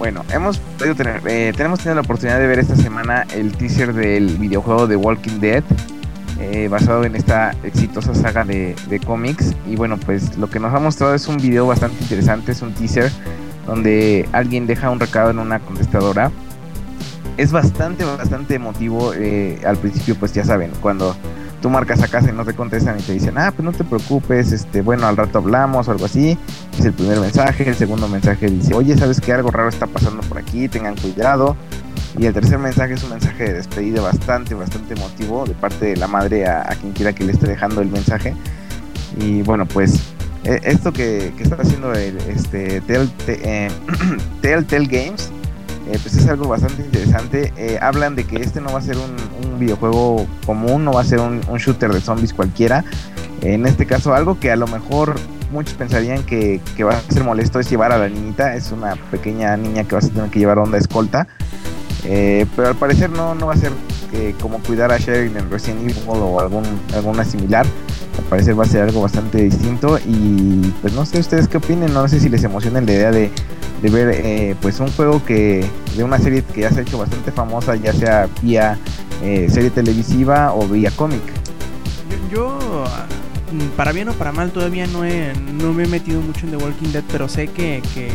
Bueno, hemos podido tener, eh, tenemos tenido la oportunidad de ver esta semana el teaser del videojuego de Walking Dead, eh, basado en esta exitosa saga de, de cómics. Y bueno, pues lo que nos ha mostrado es un video bastante interesante, es un teaser donde alguien deja un recado en una contestadora. Es bastante, bastante emotivo. eh, al principio, pues ya saben, cuando tú marcas a casa y no te contestan y te dicen, ah, pues no te preocupes, este, bueno, al rato hablamos o algo así. Es el primer mensaje. El segundo mensaje dice, oye, ¿sabes que algo raro está pasando por aquí? Tengan cuidado. Y el tercer mensaje es un mensaje de despedida bastante, bastante emotivo de parte de la madre a, a quien quiera que le esté dejando el mensaje. Y bueno, pues eh, esto que, que está haciendo el, este, Telltale, eh, <clears throat> Games, eh, pues es algo bastante interesante. Eh, hablan de que este no va a ser un, un videojuego común, no va a ser un, un shooter de zombies cualquiera. En este caso, algo que a lo mejor muchos pensarían que, que va a ser molesto es llevar a la niñita. Es una pequeña niña que vas a tener que llevar onda escolta. Eh, pero al parecer no, no va a ser eh, como cuidar a Sherry en Resident Evil o algún, alguna similar. Al parecer va a ser algo bastante distinto. Y pues no sé ustedes qué opinen. No sé si les emociona la idea de, de ver eh, pues un juego que de una serie que ya se ha hecho bastante famosa, ya sea vía eh, serie televisiva o vía cómic. Yo, yo, mm, para bien o para mal, todavía no, he, no me he metido mucho en The Walking Dead, pero sé que, que,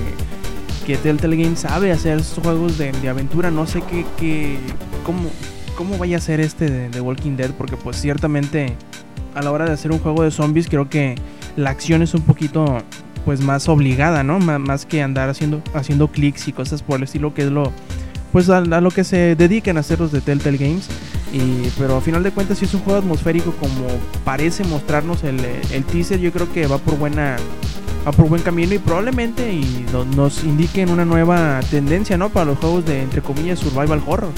que Telltale Games sabe hacer estos juegos de, de aventura. No sé qué, cómo, cómo vaya a ser este de The Walking Dead, porque pues ciertamente a la hora de hacer un juego de zombies creo que la acción es un poquito pues más obligada, ¿no? Má- más que andar haciendo, haciendo clics y cosas por el estilo, que es lo pues a, lo que se dedican a hacer los de Telltale Games. Y, pero a final de cuentas, si es un juego atmosférico como parece mostrarnos el, el teaser, yo creo que va por buena va por buen camino y probablemente y no- nos indiquen una nueva tendencia, ¿no? Para los juegos de entre comillas survival horror.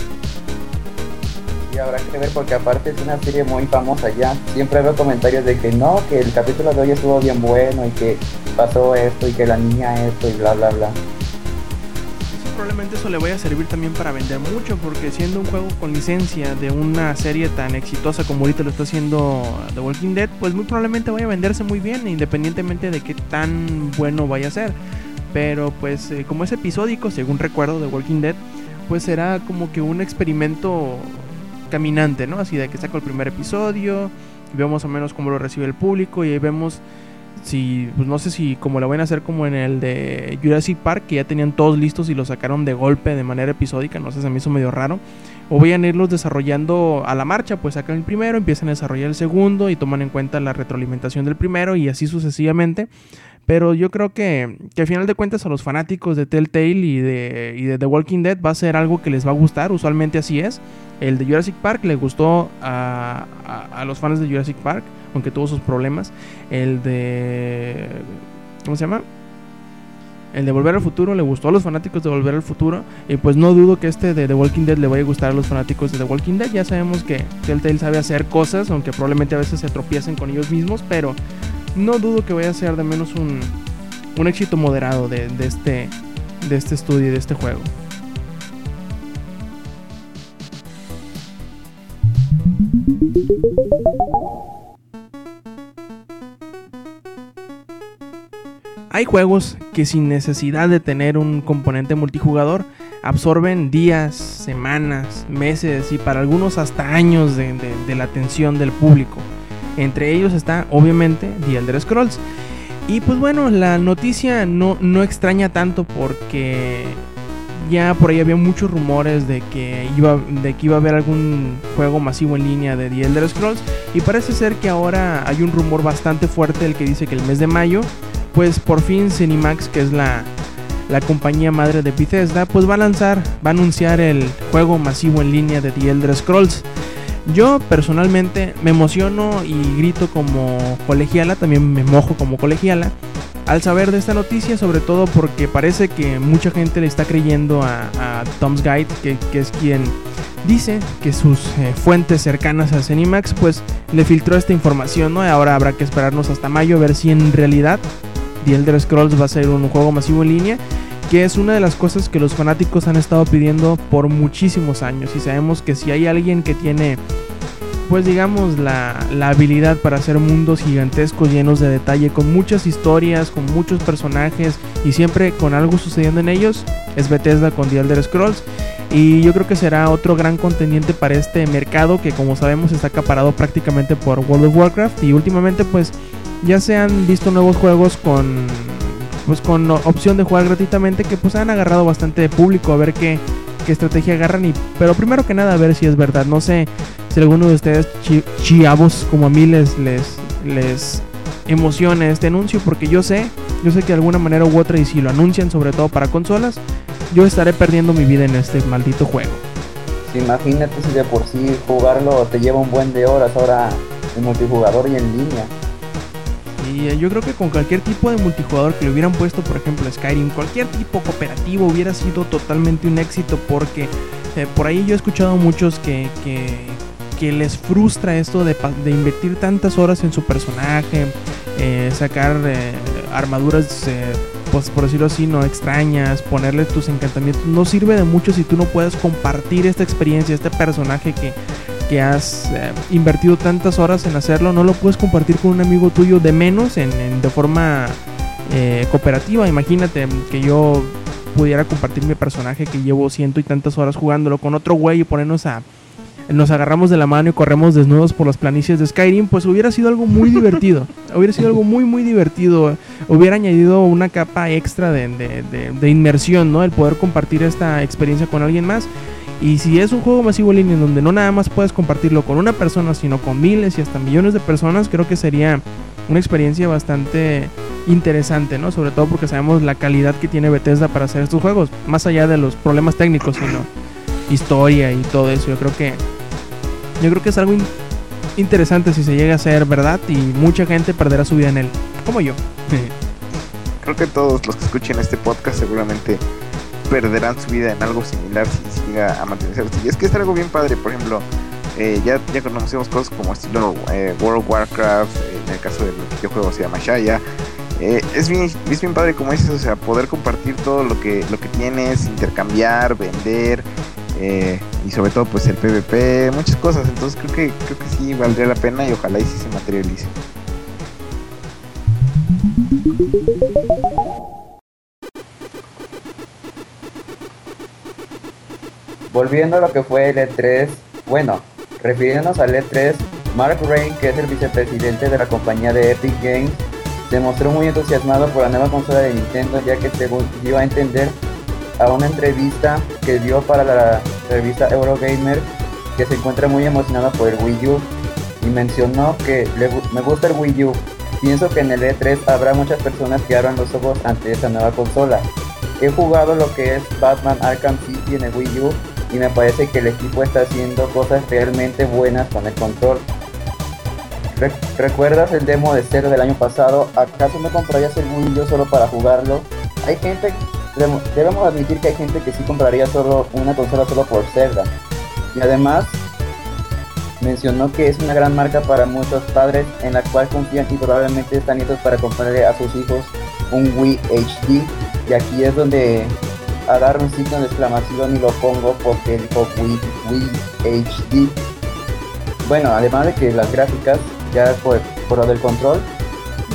Y habrá que ver porque aparte es una serie muy famosa ya. Siempre veo comentarios de que no, que el capítulo de hoy estuvo bien bueno y que pasó esto y que la niña esto y bla bla bla. Probablemente eso le vaya a servir también para vender mucho, porque siendo un juego con licencia de una serie tan exitosa como ahorita lo está haciendo The Walking Dead, pues muy probablemente vaya a venderse muy bien, independientemente de qué tan bueno vaya a ser. Pero pues eh, como es episódico, según recuerdo de Walking Dead, pues será como que un experimento caminante, ¿no? Así de que saco el primer episodio, vemos más o menos cómo lo recibe el público y ahí vemos si, pues no sé si como lo van a hacer como en el de Jurassic Park, que ya tenían todos listos y lo sacaron de golpe de manera episódica, no sé, se me hizo medio raro. O vayan a irlos desarrollando a la marcha, pues sacan el primero, empiezan a desarrollar el segundo y toman en cuenta la retroalimentación del primero y así sucesivamente. Pero yo creo que, que al final de cuentas a los fanáticos de Telltale y de, y de The Walking Dead va a ser algo que les va a gustar, usualmente así es. El de Jurassic Park le gustó a, a, los fans de Jurassic Park, aunque tuvo sus problemas. El de... ¿Cómo se llama? El de Volver al Futuro le gustó a los fanáticos de Volver al Futuro. Y pues no dudo que este de The Walking Dead le vaya a gustar a los fanáticos de The Walking Dead. Ya sabemos que Telltale sabe hacer cosas, aunque probablemente a veces se tropiecen con ellos mismos. Pero no dudo que vaya a ser de menos un, un éxito moderado de, de, este, de este estudio y de este juego. Hay juegos que sin necesidad de tener un componente multijugador absorben días, semanas, meses y para algunos hasta años de, de, de, la atención del público. Entre ellos está obviamente The Elder Scrolls. Y pues bueno, la noticia no, no extraña tanto porque ya por ahí había muchos rumores de que, iba, de que iba a haber algún juego masivo en línea de The Elder Scrolls. Y parece ser que ahora hay un rumor bastante fuerte el que dice que el mes de mayo pues por fin Cinemax, que es la, la, compañía madre de Bethesda, pues va a lanzar, va a anunciar el juego masivo en línea de The Elder Scrolls. Yo personalmente me emociono y grito como colegiala, también me mojo como colegiala al saber de esta noticia, sobre todo porque parece que mucha gente le está creyendo a, Tom's Guide, que, es quien dice que sus eh, fuentes cercanas a Cinemax pues le filtró esta información, ¿no? Ahora habrá que esperarnos hasta mayo a ver si en realidad The Elder Scrolls va a ser un juego masivo en línea, que es una de las cosas que los fanáticos han estado pidiendo por muchísimos años. Y sabemos que si hay alguien que tiene, pues digamos, la, la habilidad para hacer mundos gigantescos llenos de detalle, con muchas historias, con muchos personajes y siempre con algo sucediendo en ellos, es Bethesda con The Elder Scrolls. Y yo creo que será otro gran contendiente para este mercado que como sabemos está acaparado prácticamente por World of Warcraft y últimamente pues ya se han visto nuevos juegos con pues con opción de jugar gratuitamente que pues han agarrado bastante público a ver qué, qué estrategia agarran y pero primero que nada a ver si es verdad. No sé si alguno de ustedes chi chiavos como a mí les les les emociona este anuncio porque yo sé yo sé que de alguna manera u otra y si lo anuncian sobre todo para consolas yo estaré perdiendo mi vida en este maldito juego. Imagínate si de por sí jugarlo te lleva un buen de horas ahora en multijugador y en línea yo creo que con cualquier tipo de multijugador que le hubieran puesto, por ejemplo, Skyrim, cualquier tipo cooperativo hubiera sido totalmente un éxito porque eh, por ahí yo he escuchado a muchos que, que, que les frustra esto de, de, invertir tantas horas en su personaje, eh, sacar eh, armaduras, pues por decirlo así, no extrañas, ponerle tus encantamientos. No sirve de mucho si tú no puedes compartir esta experiencia, este personaje que que has eh, invertido tantas horas en hacerlo, no lo puedes compartir con un amigo tuyo de menos en, en de forma eh, cooperativa. Imagínate que yo pudiera compartir mi personaje que llevo ciento y tantas horas jugándolo con otro güey y ponernos a nos agarramos de la mano y corremos desnudos por las planicies de Skyrim, pues hubiera sido algo muy divertido. <laughs> hubiera sido algo muy, muy divertido. Hubiera añadido una capa extra de, de, de, de, inmersión, ¿no? El poder compartir esta experiencia con alguien más. Y si es un juego masivo en línea en donde no nada más puedes compartirlo con una persona, sino con miles y hasta millones de personas, creo que sería una experiencia bastante interesante, ¿no? Sobre todo porque sabemos la calidad que tiene Bethesda para hacer estos juegos, más allá de los problemas técnicos, sino historia y todo eso. Yo creo que yo creo que es algo in interesante si se llega a ser verdad y mucha gente perderá su vida en él, como yo. <laughs> creo que todos los que escuchen este podcast seguramente perderán su vida en algo similar si siga a mantenerse Y es que es algo bien padre, por ejemplo, eh, ya, ya conocemos cosas como estilo eh, World of Warcraft, eh, en el caso del videojuego se llama Shaya. es, bien, es bien padre como dices, o sea, poder compartir todo lo que, lo que tienes, intercambiar, vender, y sobre todo pues el PvP, muchas cosas. Entonces creo que, creo que sí valdría la pena y ojalá y sí se materialice. Volviendo a lo que fue el E3, bueno, refiriéndonos al E3, Mark Rain, que es el vicepresidente de la compañía de Epic Games, se mostró muy entusiasmado por la nueva consola de Nintendo, ya que según dio a entender a una entrevista que dio para la revista Eurogamer, que se encuentra muy emocionado por el Wii U y mencionó que le, me gusta el Wii U, Pienso que en el E3 habrá muchas personas que abran los ojos ante esta nueva consola. He jugado lo que es Batman Arkham City en el Wii U y me parece que el equipo está haciendo cosas realmente buenas con el control. Re- ¿Recuerdas el demo de Zero del año pasado? ¿Acaso no comprarías el Wii U solo para jugarlo? Hay gente, debemos admitir que hay gente que sí compraría solo una consola solo por Zelda. Y además, mencionó que es una gran marca para muchos padres en la cual confían y probablemente están listos para comprarle a sus hijos un Wii HD. Y aquí es donde a dar un signo de exclamación y lo pongo porque dijo HD. Bueno, además de que las gráficas, ya por, por lo del control,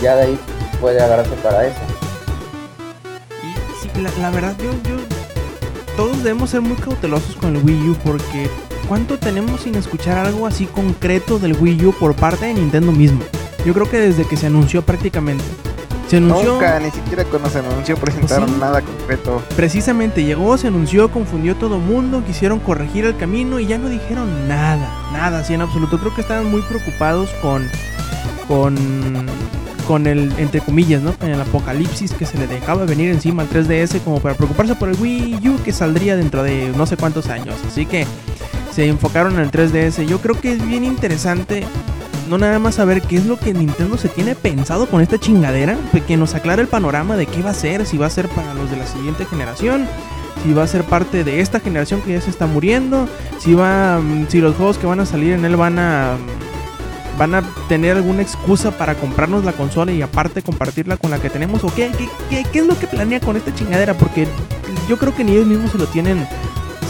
ya de ahí puede agarrarse para eso. Y sí, la, la verdad, yo, yo. Todos debemos ser muy cautelosos con el Wii U porque. ¿Cuánto tenemos sin escuchar algo así concreto del Wii U por parte de Nintendo mismo? Yo creo que desde que se anunció prácticamente. Se anunció. Nunca, ni siquiera cuando se anunció presentaron Sí. nada concreto. Precisamente llegó, se anunció, confundió todo mundo, quisieron corregir el camino y ya no dijeron nada, nada así en absoluto. Creo que estaban muy preocupados con, con, con el, entre comillas, ¿no? Con el apocalipsis que se le dejaba venir encima al 3DS como para preocuparse por el Wii U que saldría dentro de no sé cuántos años. Así que se enfocaron en el 3DS. Yo creo que es bien interesante no nada más saber qué es lo que Nintendo se tiene pensado con esta chingadera, que nos aclare el panorama de qué va a ser, si va a ser para los de la siguiente generación, si va a ser parte de esta generación que ya se está muriendo, si va mm, si los juegos que van a salir en él van a mm, van a tener alguna excusa para comprarnos la consola y aparte compartirla con la que tenemos o qué, qué, qué- qué es lo que planea con esta chingadera porque yo creo que ni ellos mismos se lo tienen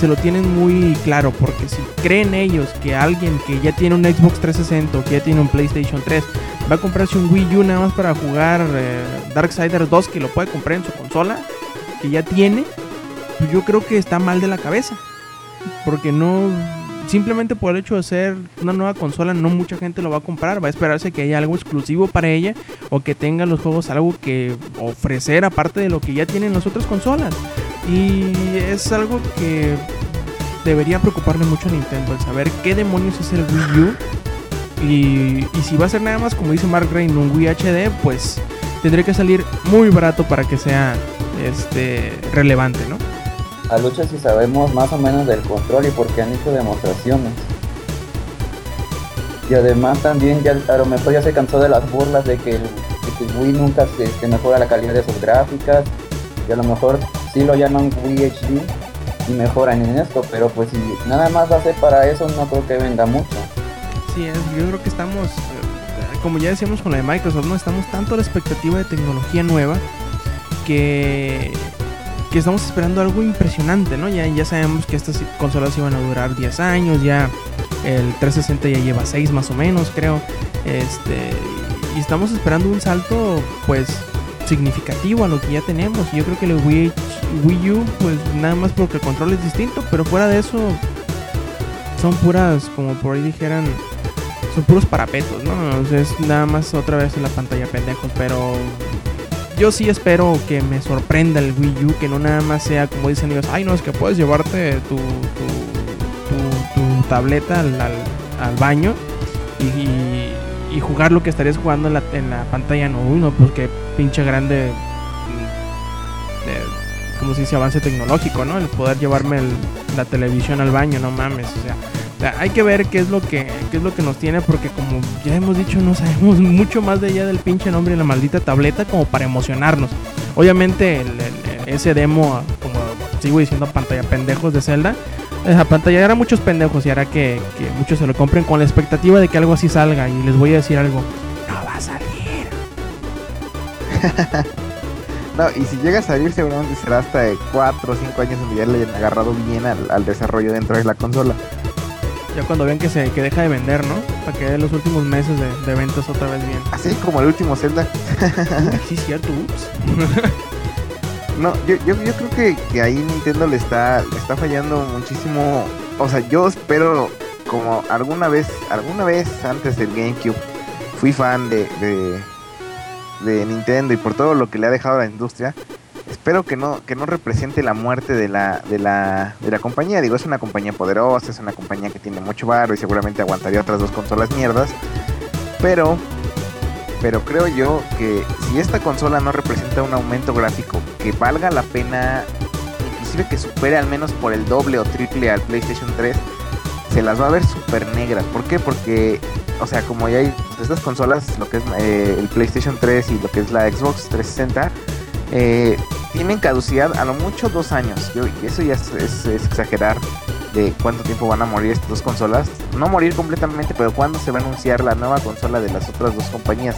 se lo tienen muy claro porque si creen ellos que alguien que ya tiene un Xbox 360 o que ya tiene un PlayStation 3 va a comprarse un Wii U nada más para jugar eh, Darksiders 2 que lo puede comprar en su consola que ya tiene pues yo creo que está mal de la cabeza porque no simplemente por el hecho de ser una nueva consola no mucha gente lo va a comprar va a esperarse que haya algo exclusivo para ella o que tenga los juegos algo que ofrecer aparte de lo que ya tienen las otras consolas y es algo que debería preocuparle mucho a Nintendo, el saber qué demonios es el Wii U. Y, y si va a ser nada más, como dice Mark Rain, un Wii HD, pues tendría que salir muy barato para que sea este relevante, ¿no? A lucha si sabemos más o menos del control y porque han hecho demostraciones. Y además también ya a lo mejor ya se cansó de las burlas de que Wii nunca se, se mejora la calidad de sus gráficas. Y a lo mejor sí lo llaman Wii HD y mejoran en esto, pero pues si nada más ser para eso no creo que venda mucho. Sí, es, yo creo que estamos, eh, como ya decíamos con la de Microsoft, no estamos tanto a la expectativa de tecnología nueva que, que estamos esperando algo impresionante, ¿no? Ya, ya sabemos que estas consolas iban a durar 10 años, ya el 360 ya lleva 6 más o menos, creo. Este, y estamos esperando un salto, pues, significativo a lo que ya tenemos. Yo creo que el Wii, Wii U, pues, nada más porque el control es distinto, pero fuera de eso, son puras, como por ahí dijeran, son puros parapetos, ¿no? O sea, es nada más otra vez en la pantalla pendejos, pero yo sí espero que me sorprenda el Wii U, que no nada más sea como dicen ellos, ay no, es que puedes llevarte tu, tu, tableta al, al- baño y, jugar lo que estarías jugando en la, en la pantalla, no, uy, no, pues que pinche grande, mm, de- como se dice, avance tecnológico, ¿no? El poder llevarme la televisión al baño, no mames, o sea, hay que ver qué es lo que qué es lo que nos tiene porque como ya hemos dicho no sabemos <laughs> mucho más de allá del pinche nombre de la maldita tableta como para emocionarnos. Obviamente ese demo como sigo diciendo pantalla pendejos de Zelda esa pantalla era muchos pendejos y hará que, muchos se lo compren con la expectativa de que algo así salga y les voy a decir algo no va a salir. <laughs> No, y si llega a salir seguramente será hasta de 4 o 5 años donde ya le hayan agarrado bien al desarrollo dentro de la consola. Ya cuando vean que se que deja de vender, ¿no? Para que los últimos meses de, de ventas otra vez bien. Así como el último Zelda. Sí, cierto, ups. <laughs> No, yo, yo, yo creo que, que ahí Nintendo le está, le está fallando muchísimo. O sea, yo espero, como alguna vez, alguna vez antes del GameCube, fui fan de, de, de Nintendo y por todo lo que le ha dejado a la industria. Espero que no, que no represente la muerte de la, de la, de la compañía. Digo, es una compañía poderosa, es una compañía que tiene mucho varo y seguramente aguantaría otras dos consolas mierdas. Pero pero creo yo que si esta consola no representa un aumento gráfico que valga la pena, inclusive que supere al menos por el doble o triple al PlayStation 3, se las va a ver súper negras. ¿Por qué? Porque, o sea, como ya hay estas consolas, lo que es eh, el PlayStation 3 y lo que es la Xbox 360, eh, tienen caducidad a lo mucho dos años. Yo, eso ya es, exagerar de cuánto tiempo van a morir estas dos consolas. No morir completamente, pero cuándo se va a anunciar la nueva consola de las otras dos compañías.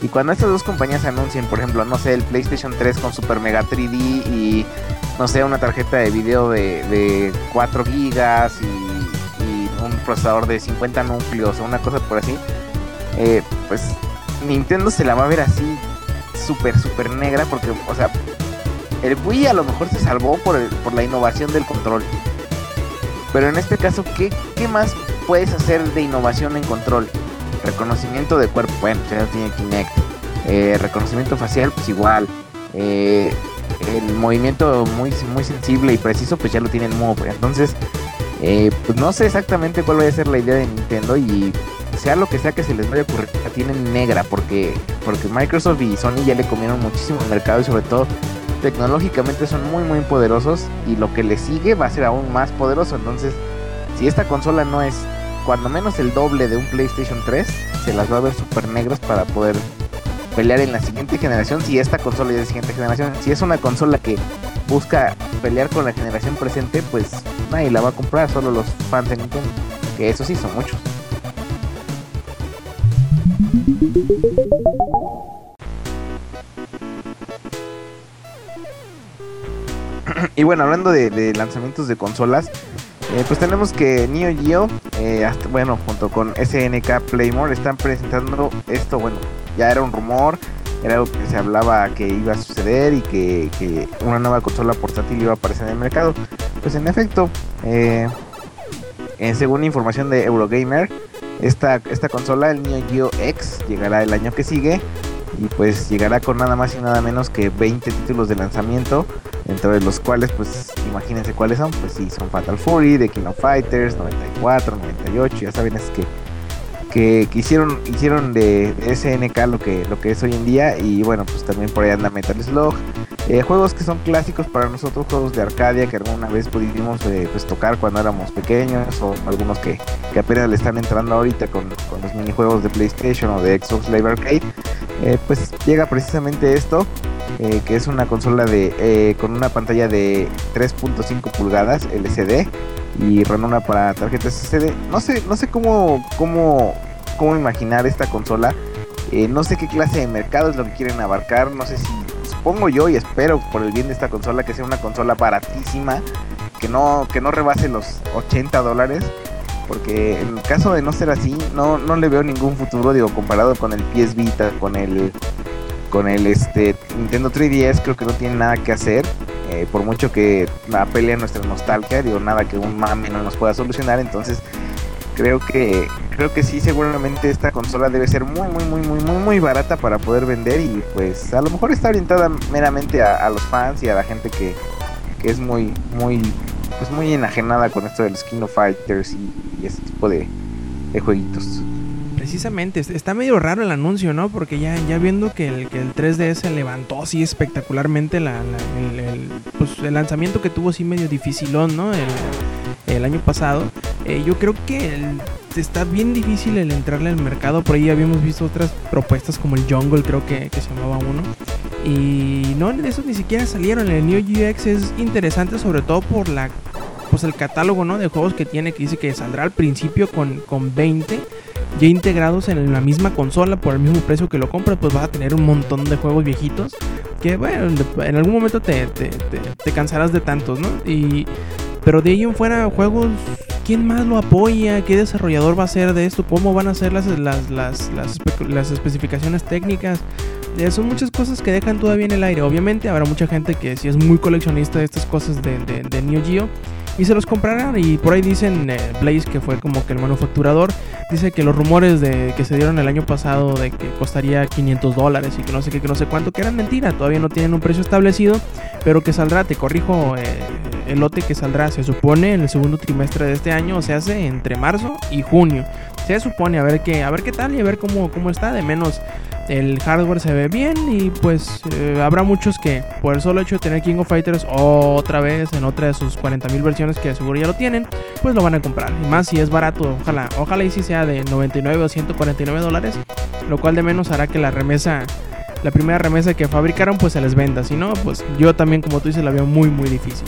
Y cuando estas dos compañías anuncien, por ejemplo, no sé, el PlayStation 3 con Super Mega 3D y, no sé, una tarjeta de video de, 4 gigas y, un procesador de 50 núcleos o una cosa por así, eh, pues Nintendo se la va a ver así súper, súper negra porque, o sea, el Wii a lo mejor se salvó por, por la innovación del control. Pero en este caso, ¿qué, ¿qué más puedes hacer de innovación en control? Reconocimiento de cuerpo, bueno, ya tiene Kinect. Eh, reconocimiento facial, pues igual. Eh, el movimiento muy, muy sensible y preciso, pues ya lo tiene el Move. Entonces, eh, pues no sé exactamente cuál va a ser la idea de Nintendo y sea lo que sea que se les vaya a ocurrir, la tienen negra porque, porque Microsoft y Sony ya le comieron muchísimo el mercado y sobre todo tecnológicamente son muy muy poderosos y lo que le sigue va a ser aún más poderoso. Entonces, si esta consola no es cuando menos el doble de un PlayStation 3, se las va a ver súper negras para poder pelear en la siguiente generación. Si esta consola es de siguiente generación, si es una consola que busca pelear con la generación presente, pues nadie la va a comprar, solo los fans de Nintendo, que eso sí son muchos. Y bueno, hablando de, lanzamientos de consolas, eh, pues tenemos que Neo Geo, eh, bueno, junto con SNK Playmore, están presentando esto. Bueno, ya era un rumor, era algo que se hablaba que iba a suceder y que, una nueva consola portátil iba a aparecer en el mercado. Pues en efecto, eh, según información de Eurogamer, esta, esta consola, el Neo Geo X, llegará el año que sigue. Y pues llegará con nada más y nada menos que 20 títulos de lanzamiento, entre los cuales pues imagínense cuáles son, pues sí, son Fatal Fury, The King of Fighters, 94, 98, ya saben es que que, hicieron, hicieron de, SNK lo que, lo que es hoy en día. Y bueno pues también por ahí anda Metal Slug eh, juegos que son clásicos para nosotros juegos de Arcadia que alguna vez pudimos eh, pues, tocar cuando éramos pequeños o algunos que, que apenas le están entrando ahorita con, con, los minijuegos de PlayStation o de Xbox Live Arcade eh, pues llega precisamente esto que es una consola de con una pantalla de 3.5 pulgadas LCD y ranura para tarjetas SD. No sé, no sé cómo, cómo, cómo imaginar esta consola. No sé qué clase de mercado es lo que quieren abarcar. No sé si supongo yo y espero por el bien de esta consola que sea una consola baratísima, que no, que no rebase los 80 dólares. Porque en el caso de no ser así, no, no le veo ningún futuro, digo, comparado con el PS Vita, con el con el este Nintendo 3DS creo que no tiene nada que hacer eh, por mucho que apele a nuestra nostalgia, digo, nada que un mame no nos pueda solucionar, entonces creo que creo que sí seguramente esta consola debe ser muy muy muy muy muy muy barata para poder vender y pues a lo mejor está orientada meramente a, los fans y a la gente que, que, es muy muy pues muy enajenada con esto de los King of Fighters y, ese tipo de, de jueguitos precisamente, está medio raro el anuncio, ¿no? Porque ya, ya viendo que el, que el 3DS levantó así espectacularmente la, el, pues, el, lanzamiento que tuvo así medio dificilón, ¿no? El, año pasado. Eh, yo creo que está bien difícil el entrarle al mercado. Por ahí habíamos visto otras propuestas como el Jungle, creo que, que se llamaba uno. Y no, de esos ni siquiera salieron. El New GX es interesante sobre todo por la pues el catálogo ¿no? de juegos que tiene que dice que saldrá al principio con, con 20 ya integrados en la misma consola por el mismo precio que lo compras, pues vas a tener un montón de juegos viejitos que, bueno, en algún momento te, te, cansarás de tantos, ¿no? Y, pero de ahí en fuera, juegos, ¿quién más lo apoya? ¿Qué desarrollador va a ser de esto? ¿Cómo van a ser las, las, las, las, especificaciones técnicas? Eh, son muchas cosas que dejan todavía en el aire. Obviamente habrá mucha gente que si es muy coleccionista de estas cosas de, de, de Neo Geo y se los comprarán. Y por ahí dicen, eh, Blaze, que fue como que el manufacturador, dice que los rumores de que se dieron el año pasado de que costaría 500 dólares y que no sé qué, que no sé cuánto, que eran mentira, todavía no tienen un precio establecido, pero que saldrá, te corrijo, eh, el lote que saldrá se supone en el segundo trimestre de este año, o hace entre marzo y junio. Se supone a ver qué, a ver qué tal y a ver cómo, cómo está, de menos El hardware se ve bien y pues eh, habrá muchos que por el solo hecho de tener King of Fighters otra vez en otra de sus 40.000 versiones que seguro ya lo tienen, pues lo van a comprar. Y más si es barato, ojalá, ojalá y si sea de 99 o 149 dólares, lo cual de menos hará que la remesa, la primera remesa que fabricaron pues se les venda. Si no, pues yo también como tú dices la veo muy muy difícil.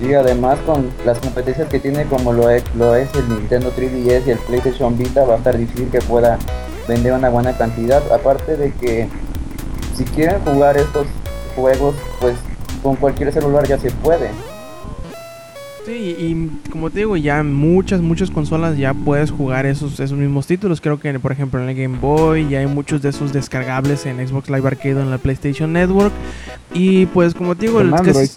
Sí, además con las competencias que tiene como lo es, lo es el Nintendo 3DS y el PlayStation Vita va a estar difícil que pueda vender una buena cantidad. Aparte de que si quieren jugar estos juegos, pues con cualquier celular ya se puede. Sí, y como te digo, ya muchas, muchas consolas ya puedes jugar esos, esos mismos títulos. Creo que, por ejemplo, en el Game Boy ya hay muchos de esos descargables en Xbox Live Arcade o en la PlayStation Network. Y pues, como te digo, En el que Android. es-.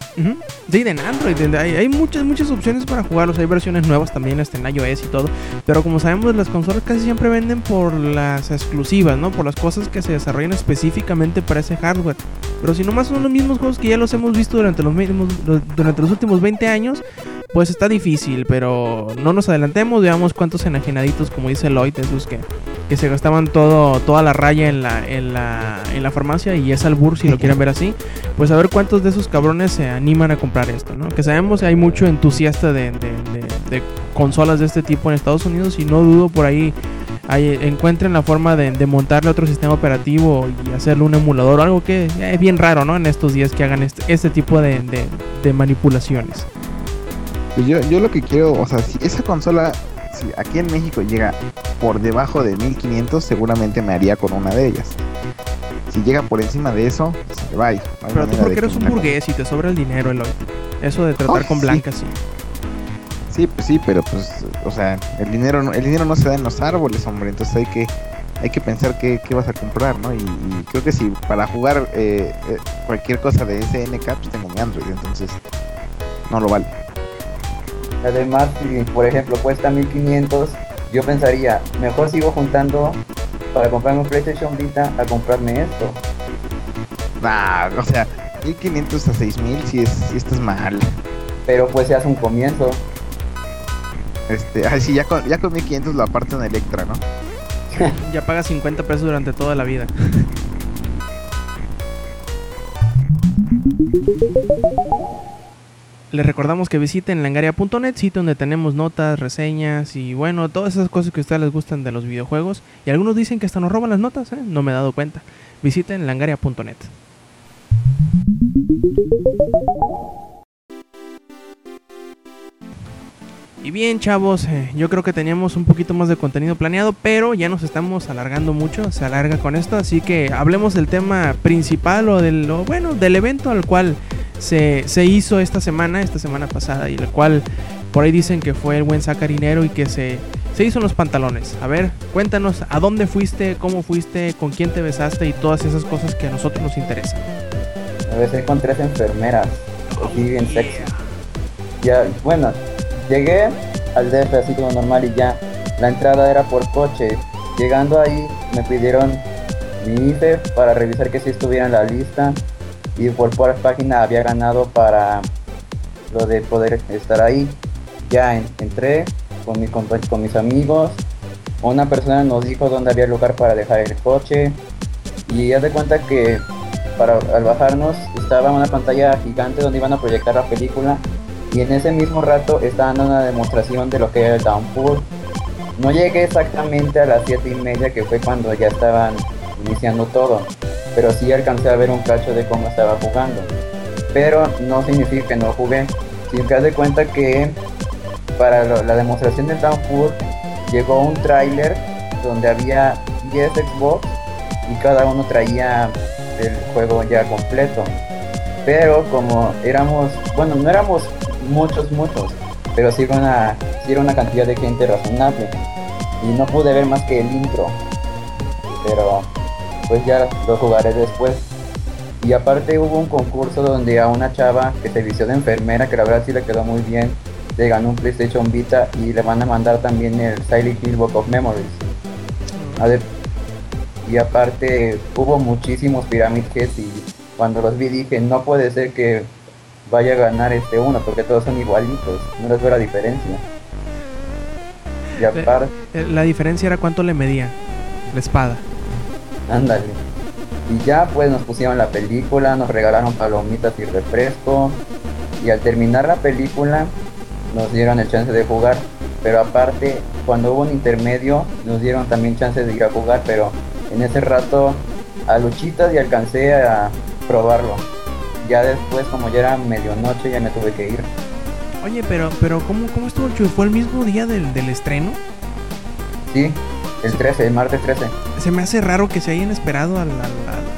Sí, en Android. Hay, hay muchas, muchas opciones para jugarlos. Hay versiones nuevas también este, en iOS y todo. Pero como sabemos, las consolas casi siempre venden por las exclusivas, ¿no? Por las cosas que se desarrollan específicamente para ese hardware. Pero si nomás son los mismos juegos que ya los hemos visto durante los, mismos, durante los últimos 20 años, pues está difícil, pero no nos adelantemos, veamos cuántos enajenaditos, como dice Lloyd, esos que, que se gastaban todo, toda la raya en la, en la, en la farmacia y es albur si lo quieren ver así, pues a ver cuántos de esos cabrones se animan a comprar esto, ¿no? Que sabemos que hay mucho entusiasta de, de- consolas de este tipo en Estados Unidos y no dudo por ahí ahí encuentren la forma de, montarle otro sistema operativo y hacerle un emulador algo que es bien raro, ¿no? En estos días que hagan este, este tipo de manipulaciones. Pues yo, yo lo que quiero, o sea, si esa consola, si aquí en México llega por debajo de 1500, seguramente me haría con una de ellas. Si llega por encima de eso, se va. No Pero tú porque eres un burgués y te sobra el dinero, Eloy. Eso de tratar Ay, con blancas, sí. Sí, pues sí, pero pues, o sea, el dinero, no- el dinero no se da en los árboles, hombre. Entonces hay que, hay que pensar qué, qué vas a comprar, ¿no? Y, y creo que si para jugar eh, eh, cualquier cosa de SNK, pues tengo mi Android, entonces no lo vale. Además, si por ejemplo cuesta 1500, yo pensaría, mejor sigo juntando para comprarme un PlayStation Vita a comprarme esto. Nah, o sea, 1500 a 6000, si es, si estás mal. Pero pues se hace un comienzo. Este, ay, sí, ya con, ya con 1500 lo aparto en Electra, ¿no? <laughs> Ya pagas 50 pesos durante toda la vida. <laughs> Les recordamos que visiten langaria.net, sitio donde tenemos notas, reseñas y bueno, todas esas cosas que a ustedes les gustan de los videojuegos. Y algunos dicen que hasta nos roban las notas, ¿eh? no me he dado cuenta. Visiten langaria.net. Y bien, chavos, eh, yo creo que teníamos un poquito más de contenido planeado, pero ya nos estamos alargando mucho, se alarga con esto, así que hablemos del tema principal o del, o bueno, del evento al cual se, se hizo esta semana, esta semana pasada, y el cual por ahí dicen que fue el buen sacarinero y que se, se hizo en los pantalones. A ver, cuéntanos a dónde fuiste, cómo fuiste, con quién te besaste y todas esas cosas que a nosotros nos interesan. A veces con tres enfermeras, así bien sexy. Ya, bueno, llegué al DF así como normal y ya. La entrada era por coche. Llegando ahí me pidieron mi IFE para revisar que si estuviera en la lista. Y por por página había ganado para lo de poder estar ahí. Ya en- entré con, mi con mis amigos. Una persona nos dijo dónde había lugar para dejar el coche. Y haz de cuenta que para al bajarnos estaba una pantalla gigante donde iban a proyectar la película y en ese mismo rato estaban dando una demostración de lo que era el downpour. No llegué exactamente a las siete y media que fue cuando ya estaban iniciando todo, pero sí alcancé a ver un cacho de cómo estaba jugando. Pero no significa que no jugué, sino que haz de cuenta que para la demostración del downpour llegó un tráiler donde había 10 Xbox y cada uno traía el juego ya completo. Pero como éramos, bueno, no éramos muchos, muchos, pero sí era una, sí una cantidad de gente razonable. Y no pude ver más que el intro. Pero pues ya lo jugaré después. Y aparte hubo un concurso donde a una chava que se vistió de enfermera, que la verdad sí le quedó muy bien, le ganó un PlayStation Vita y le van a mandar también el Silent Hill Book of Memories. Y aparte hubo muchísimos Pyramid Heads y cuando los vi dije no puede ser que vaya a ganar este uno porque todos son igualitos, no les veo la diferencia. Y aparte, Eh, La diferencia era cuánto le medía la espada. Ándale. Y ya pues nos pusieron la película, nos regalaron palomitas y refresco. Y al terminar la película nos dieron el chance de jugar. Pero aparte, cuando hubo un intermedio, nos dieron también chance de ir a jugar. Pero en ese rato a luchitas y alcancé a probarlo. Ya después, como ya era medianoche, ya me tuve que ir. Oye, pero, pero ¿cómo, cómo estuvo el Chuy? ¿Fue el mismo día del, del estreno? Sí, el 13, el martes 13. Se me hace raro que se hayan esperado a la,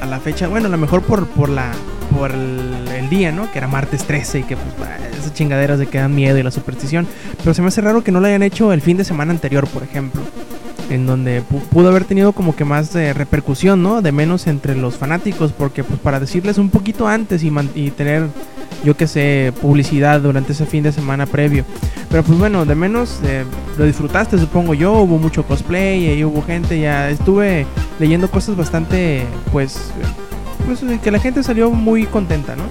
a la fecha. Bueno, a lo mejor por, por la por el, el día, ¿no? Que era martes 13 y que pues bah, esas chingaderas de que dan miedo y la superstición. Pero se me hace raro que no lo hayan hecho el fin de semana anterior, por ejemplo. En donde pu- pudo haber tenido como que más repercusión, ¿no? De menos entre los fanáticos. Porque pues para decirles un poquito antes y, man- y tener, yo que sé, publicidad durante ese fin de semana previo. Pero pues bueno, de menos eh, lo disfrutaste, supongo yo. Hubo mucho cosplay, y hubo gente, ya estuve leyendo cosas bastante, pues, pues que la gente salió muy contenta, ¿no?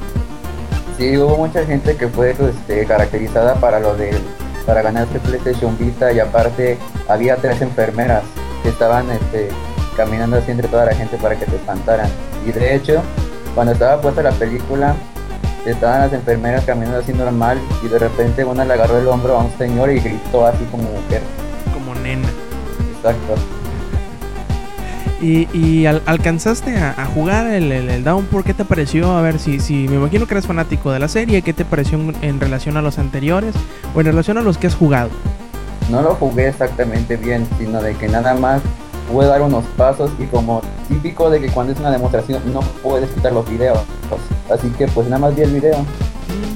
Sí, hubo mucha gente que fue este, caracterizada para lo de para ganar este PlayStation Vita y aparte había tres enfermeras que estaban este, caminando así entre toda la gente para que te espantaran. Y de hecho, cuando estaba puesta la película, estaban las enfermeras caminando así normal y de repente una le agarró el hombro a un señor y gritó así como mujer. Como nena. Exacto. Y, y al- alcanzaste a, jugar el, el, el Downpour, ¿qué te pareció? A ver, si, si me imagino que eres fanático de la serie, ¿qué te pareció en relación a los anteriores o en relación a los que has jugado? No lo jugué exactamente bien, sino de que nada más pude dar unos pasos y como típico de que cuando es una demostración no puedes quitar los videos. Así que pues nada más vi el video.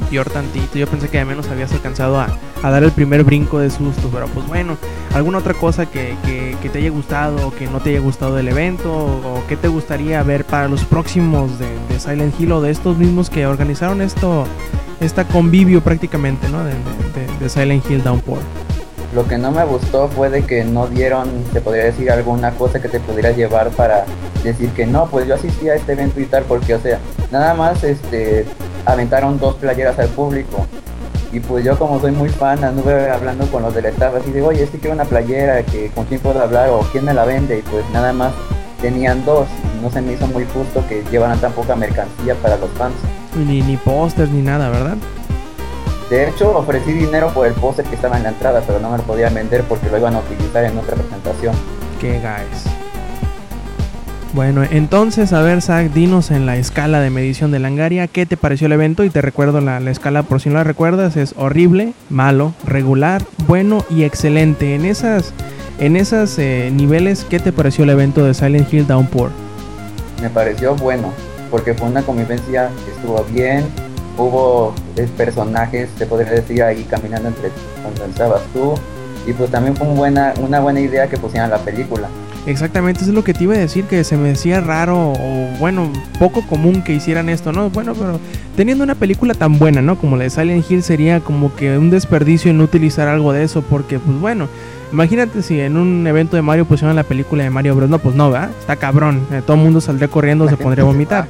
Peor tantito, yo pensé que de menos habías alcanzado a, a dar el primer brinco de susto, pero pues bueno, ¿alguna otra cosa que, que- que te haya gustado o que no te haya gustado del evento? ¿O qué te gustaría ver para los próximos de, Silent Hill o de estos mismos que organizaron esto, esta convivio prácticamente, ¿no? De- de Silent Hill Downpour. Lo que no me gustó fue de que no dieron, se podría decir, alguna cosa que te pudiera llevar para decir que no, pues yo asistí a este evento y tal, porque o sea, nada más este aventaron dos playeras al público. Y pues yo como soy muy fan, anduve hablando con los del staff así de, oye, este quiero una playera, que con quién puedo hablar o quién me la vende. Y pues nada más tenían dos. No se me hizo muy justo que llevaran tan poca mercancía para los fans. Ni, ni pósters ni nada, ¿verdad? De hecho, ofrecí dinero por el póster que estaba en la entrada, pero no me lo podían vender porque lo iban a utilizar en otra presentación. Qué guys. Bueno, entonces, a ver, Zach, dinos en la escala de medición de Langaria, ¿qué te pareció el evento? Y te recuerdo la, la escala, por si no la recuerdas, es horrible, malo, regular, bueno y excelente. En esas, en esas eh, niveles, ¿qué te pareció el evento de Silent Hill Downpour? me pareció bueno, porque fue una convivencia que estuvo bien, hubo eh, personajes, se podría decir, ahí caminando entre cuando estabas tú, y pues también fue un buena, una buena idea que pusieran la película. Exactamente, eso es lo que te iba a decir, que se me decía raro o bueno, poco común que hicieran esto, ¿no? Bueno, pero teniendo una película tan buena, ¿no? Como la de Silent Hill sería como que un desperdicio en no utilizar algo de eso, porque pues bueno, imagínate si en un evento de Mario pusieran la película de Mario Bros. No, pues no, ¿verdad? Está cabrón, eh, todo el mundo saldría corriendo, La se <laughs> pondría a vomitar.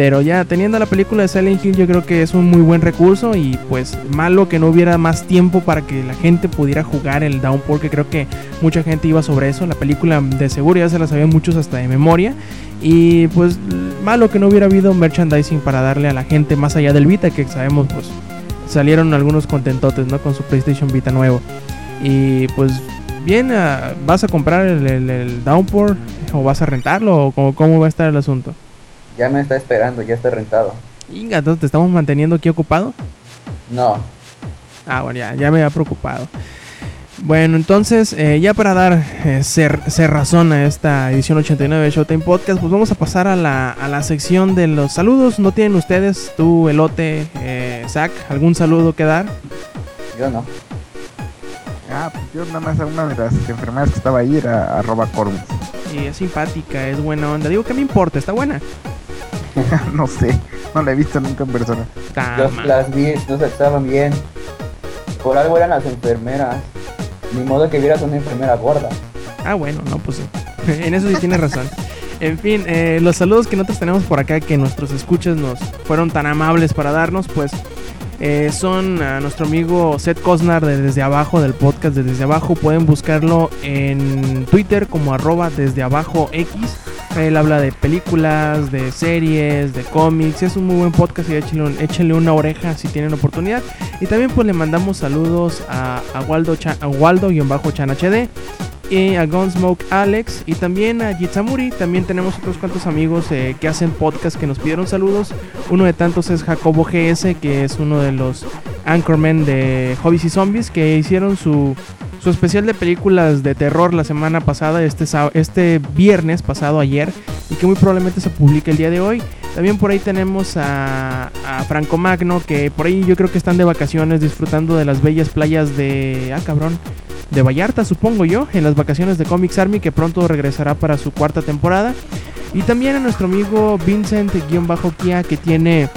Pero ya teniendo la película de Silent Hill yo creo que es un muy buen recurso y pues malo que no hubiera más tiempo para que la gente pudiera jugar el Downpour que creo que mucha gente iba sobre eso. La película de seguro ya se la sabían muchos hasta de memoria y pues malo que no hubiera habido merchandising para darle a la gente más allá del Vita que sabemos pues salieron algunos contentotes no con su PlayStation Vita nuevo y pues bien ah, vas a comprar el, el- el Downpour o vas a rentarlo o cómo, cómo va a estar el asunto. Ya me está esperando, ya está rentado. Inga, entonces te estamos manteniendo aquí ocupado. No, Ah, bueno, ya, ya me había preocupado. Bueno, entonces, eh, ya para dar eh, cer- cerrazón a esta edición 89 de Showtime Podcast, pues vamos a pasar a la, a la sección de los saludos. ¿No tienen ustedes, tú, Elote, eh, Zach, algún saludo que dar? yo no. Ah, pues yo nada más a una de las enfermeras que estaba ahí era arroba Corvus. Y es simpática, es buena onda. Digo, ¿qué me importa? Está buena. <laughs> no sé, no la he visto nunca en persona. Las vi, no se estaban bien. Por algo eran las enfermeras. Ni modo que vieras una enfermera gorda. Ah, bueno, no, pues sí. <laughs> en eso sí tienes razón. En fin, eh, los saludos que nosotros tenemos por acá, que nuestros escuchas nos fueron tan amables para darnos, pues eh, son a nuestro amigo Seth Cosnar de Desde Abajo, del podcast de Desde Abajo. Pueden buscarlo en Twitter como arroba desde abajo X. Él habla de películas, de series, de cómics. Es un muy buen podcast y échenle, una oreja si tienen oportunidad. Y también pues le mandamos saludos a, a Waldo, Cha- a Waldo-Chan HD y a Gunsmoke Alex y también a Jitsamuri. También tenemos otros cuantos amigos eh, que hacen podcast que nos pidieron saludos. Uno de tantos es Jacobo GS, que es uno de los anchormen de Hobbies y Zombies, que hicieron su, su especial de películas de terror la semana pasada, este, este viernes pasado ayer, y que muy probablemente se publique el día de hoy. También por ahí tenemos a Franco Magno, que por ahí yo creo que están de vacaciones disfrutando de las bellas playas de... Ah, cabrón de Vallarta, supongo yo, en las vacaciones de Comics Army, que pronto regresará para su cuarta temporada. Y también a nuestro amigo Vincent-Kia, que tiene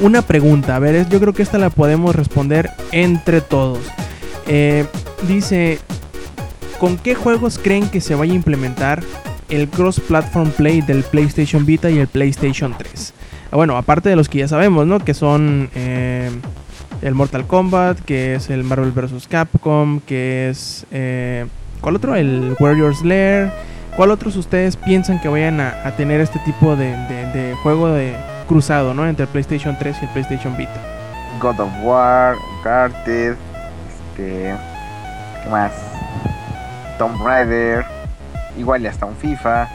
una pregunta. A ver, yo creo que esta la podemos responder entre todos. Eh, dice, ¿con qué juegos creen que se vaya a implementar el cross-platform play del PlayStation Vita y el PlayStation 3? Ah, Bueno, aparte de los que ya sabemos, ¿no? Que son... eh, el Mortal Kombat, que es el Marvel vs. Capcom, que es... eh, ¿Cuál otro? El Warriors Lair. ¿Cuál otros ustedes piensan que vayan a, tener este tipo de, juego de cruzado, ¿no? Entre el PlayStation 3 y el PlayStation Vita. God of War, Uncharted, este, ¿qué más? Tomb Raider, igual y hasta un FIFA.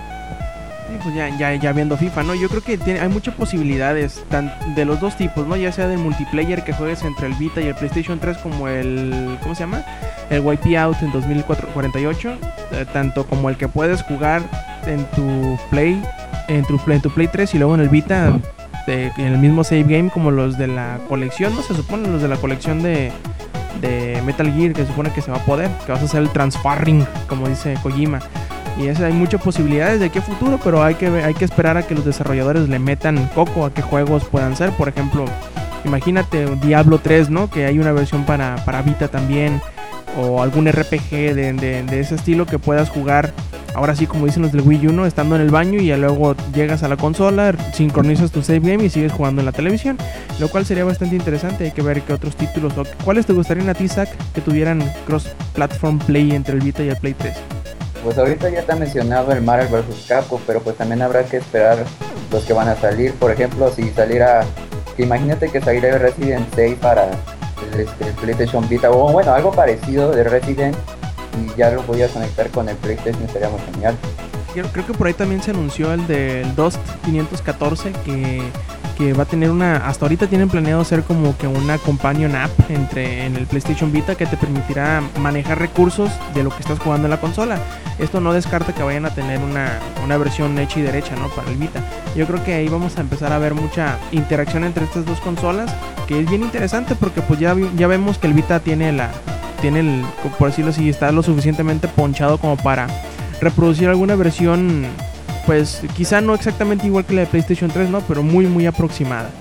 Pues ya, ya, ya viendo FIFA, ¿no? Yo creo que tiene, hay muchas posibilidades tan, de los dos tipos, ¿no? Ya sea del multiplayer que juegues entre el Vita y el PlayStation 3 como el... ¿Cómo se llama? El Wipeout en 2048. eh, tanto como el que puedes jugar en tu Play, en tu, en tu Play 3 y luego en el Vita de- en el mismo save game como los de la colección, ¿no? Se supone los de la colección de, de Metal Gear que se supone que se va a poder, que vas a hacer el transfarring, como dice Kojima. Y eso hay muchas posibilidades de aquí a futuro, pero hay que, hay que esperar a que los desarrolladores le metan coco a qué juegos puedan ser. Por ejemplo, imagínate Diablo 3, ¿no? Que hay una versión para, para Vita también. O algún RPG de, de- ese estilo que puedas jugar. Ahora sí, como dicen los del Wii U. Estando en el baño y luego llegas a la consola, sincronizas tu save game y sigues jugando en la televisión. Lo cual sería bastante interesante. Hay que ver qué otros títulos o cuáles te gustarían a ti, Zach, que tuvieran cross-platform play entre el Vita y el Play 3. Pues ahorita ya ha mencionado el Marvel vs. Capcom, pero pues también habrá que esperar los que van a salir. Por ejemplo, si saliera, imagínate que saliera el Resident 6 para el, este, el PlayStation Vita, o bueno, algo parecido de Resident, y ya lo podías conectar con el PlayStation, estaría muy genial. Creo que por ahí también se anunció el del Dust 514 que, que va a tener una... Hasta ahorita tienen planeado hacer como que una companion app entre, en el PlayStation Vita que te permitirá manejar recursos de lo que estás jugando en la consola. Esto no descarta que vayan a tener una, una versión hecha y derecha ¿no? para el Vita. Yo creo que ahí vamos a empezar a ver mucha interacción entre estas dos consolas que es bien interesante porque pues ya, ya vemos que el Vita tiene la... Tiene el, por decirlo así, está lo suficientemente ponchado como para reproducir alguna versión, pues quizá no exactamente igual que la de PlayStation 3, ¿no? Pero muy, muy aproximada.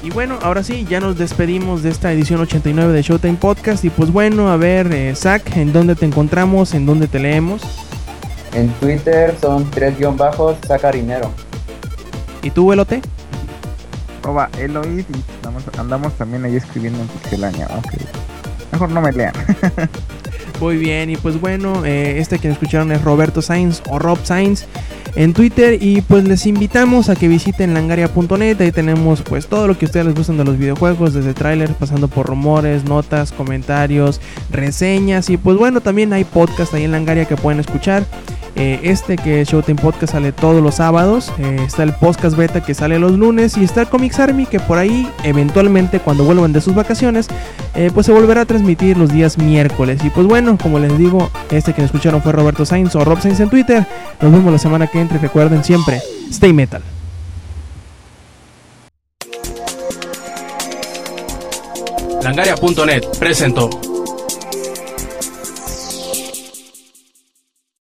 Y bueno, ahora sí, ya nos despedimos de esta edición 89 de Showtime Podcast. Y pues bueno, a ver, eh, Zach, ¿en dónde te encontramos? ¿En dónde te leemos? En Twitter son tres guion bajos, saca dinero. ¿Y tú, Elote? Oba, Eloid y andamos, andamos también ahí escribiendo en pixelania. Ok. Mejor no me lean. <laughs> Muy bien, y pues bueno, eh, este que escucharon es Roberto Sainz o Rob Sainz en Twitter y pues les invitamos a que visiten langaria.net, ahí tenemos pues todo lo que a ustedes les gustan de los videojuegos, desde trailers, pasando por rumores, notas, comentarios, reseñas y pues bueno, también hay podcast ahí en Langaria que pueden escuchar. Eh, este que es Showtime Podcast sale todos los sábados. Eh, está el podcast beta que sale los lunes. Y está el Comics Army que por ahí, eventualmente, cuando vuelvan de sus vacaciones, eh, pues se volverá a transmitir los días miércoles. Y pues bueno, como les digo, este que escucharon fue Roberto Sainz o Rob Sainz en Twitter. Nos vemos la semana que entre. Recuerden siempre, stay metal. Langaria.net presentó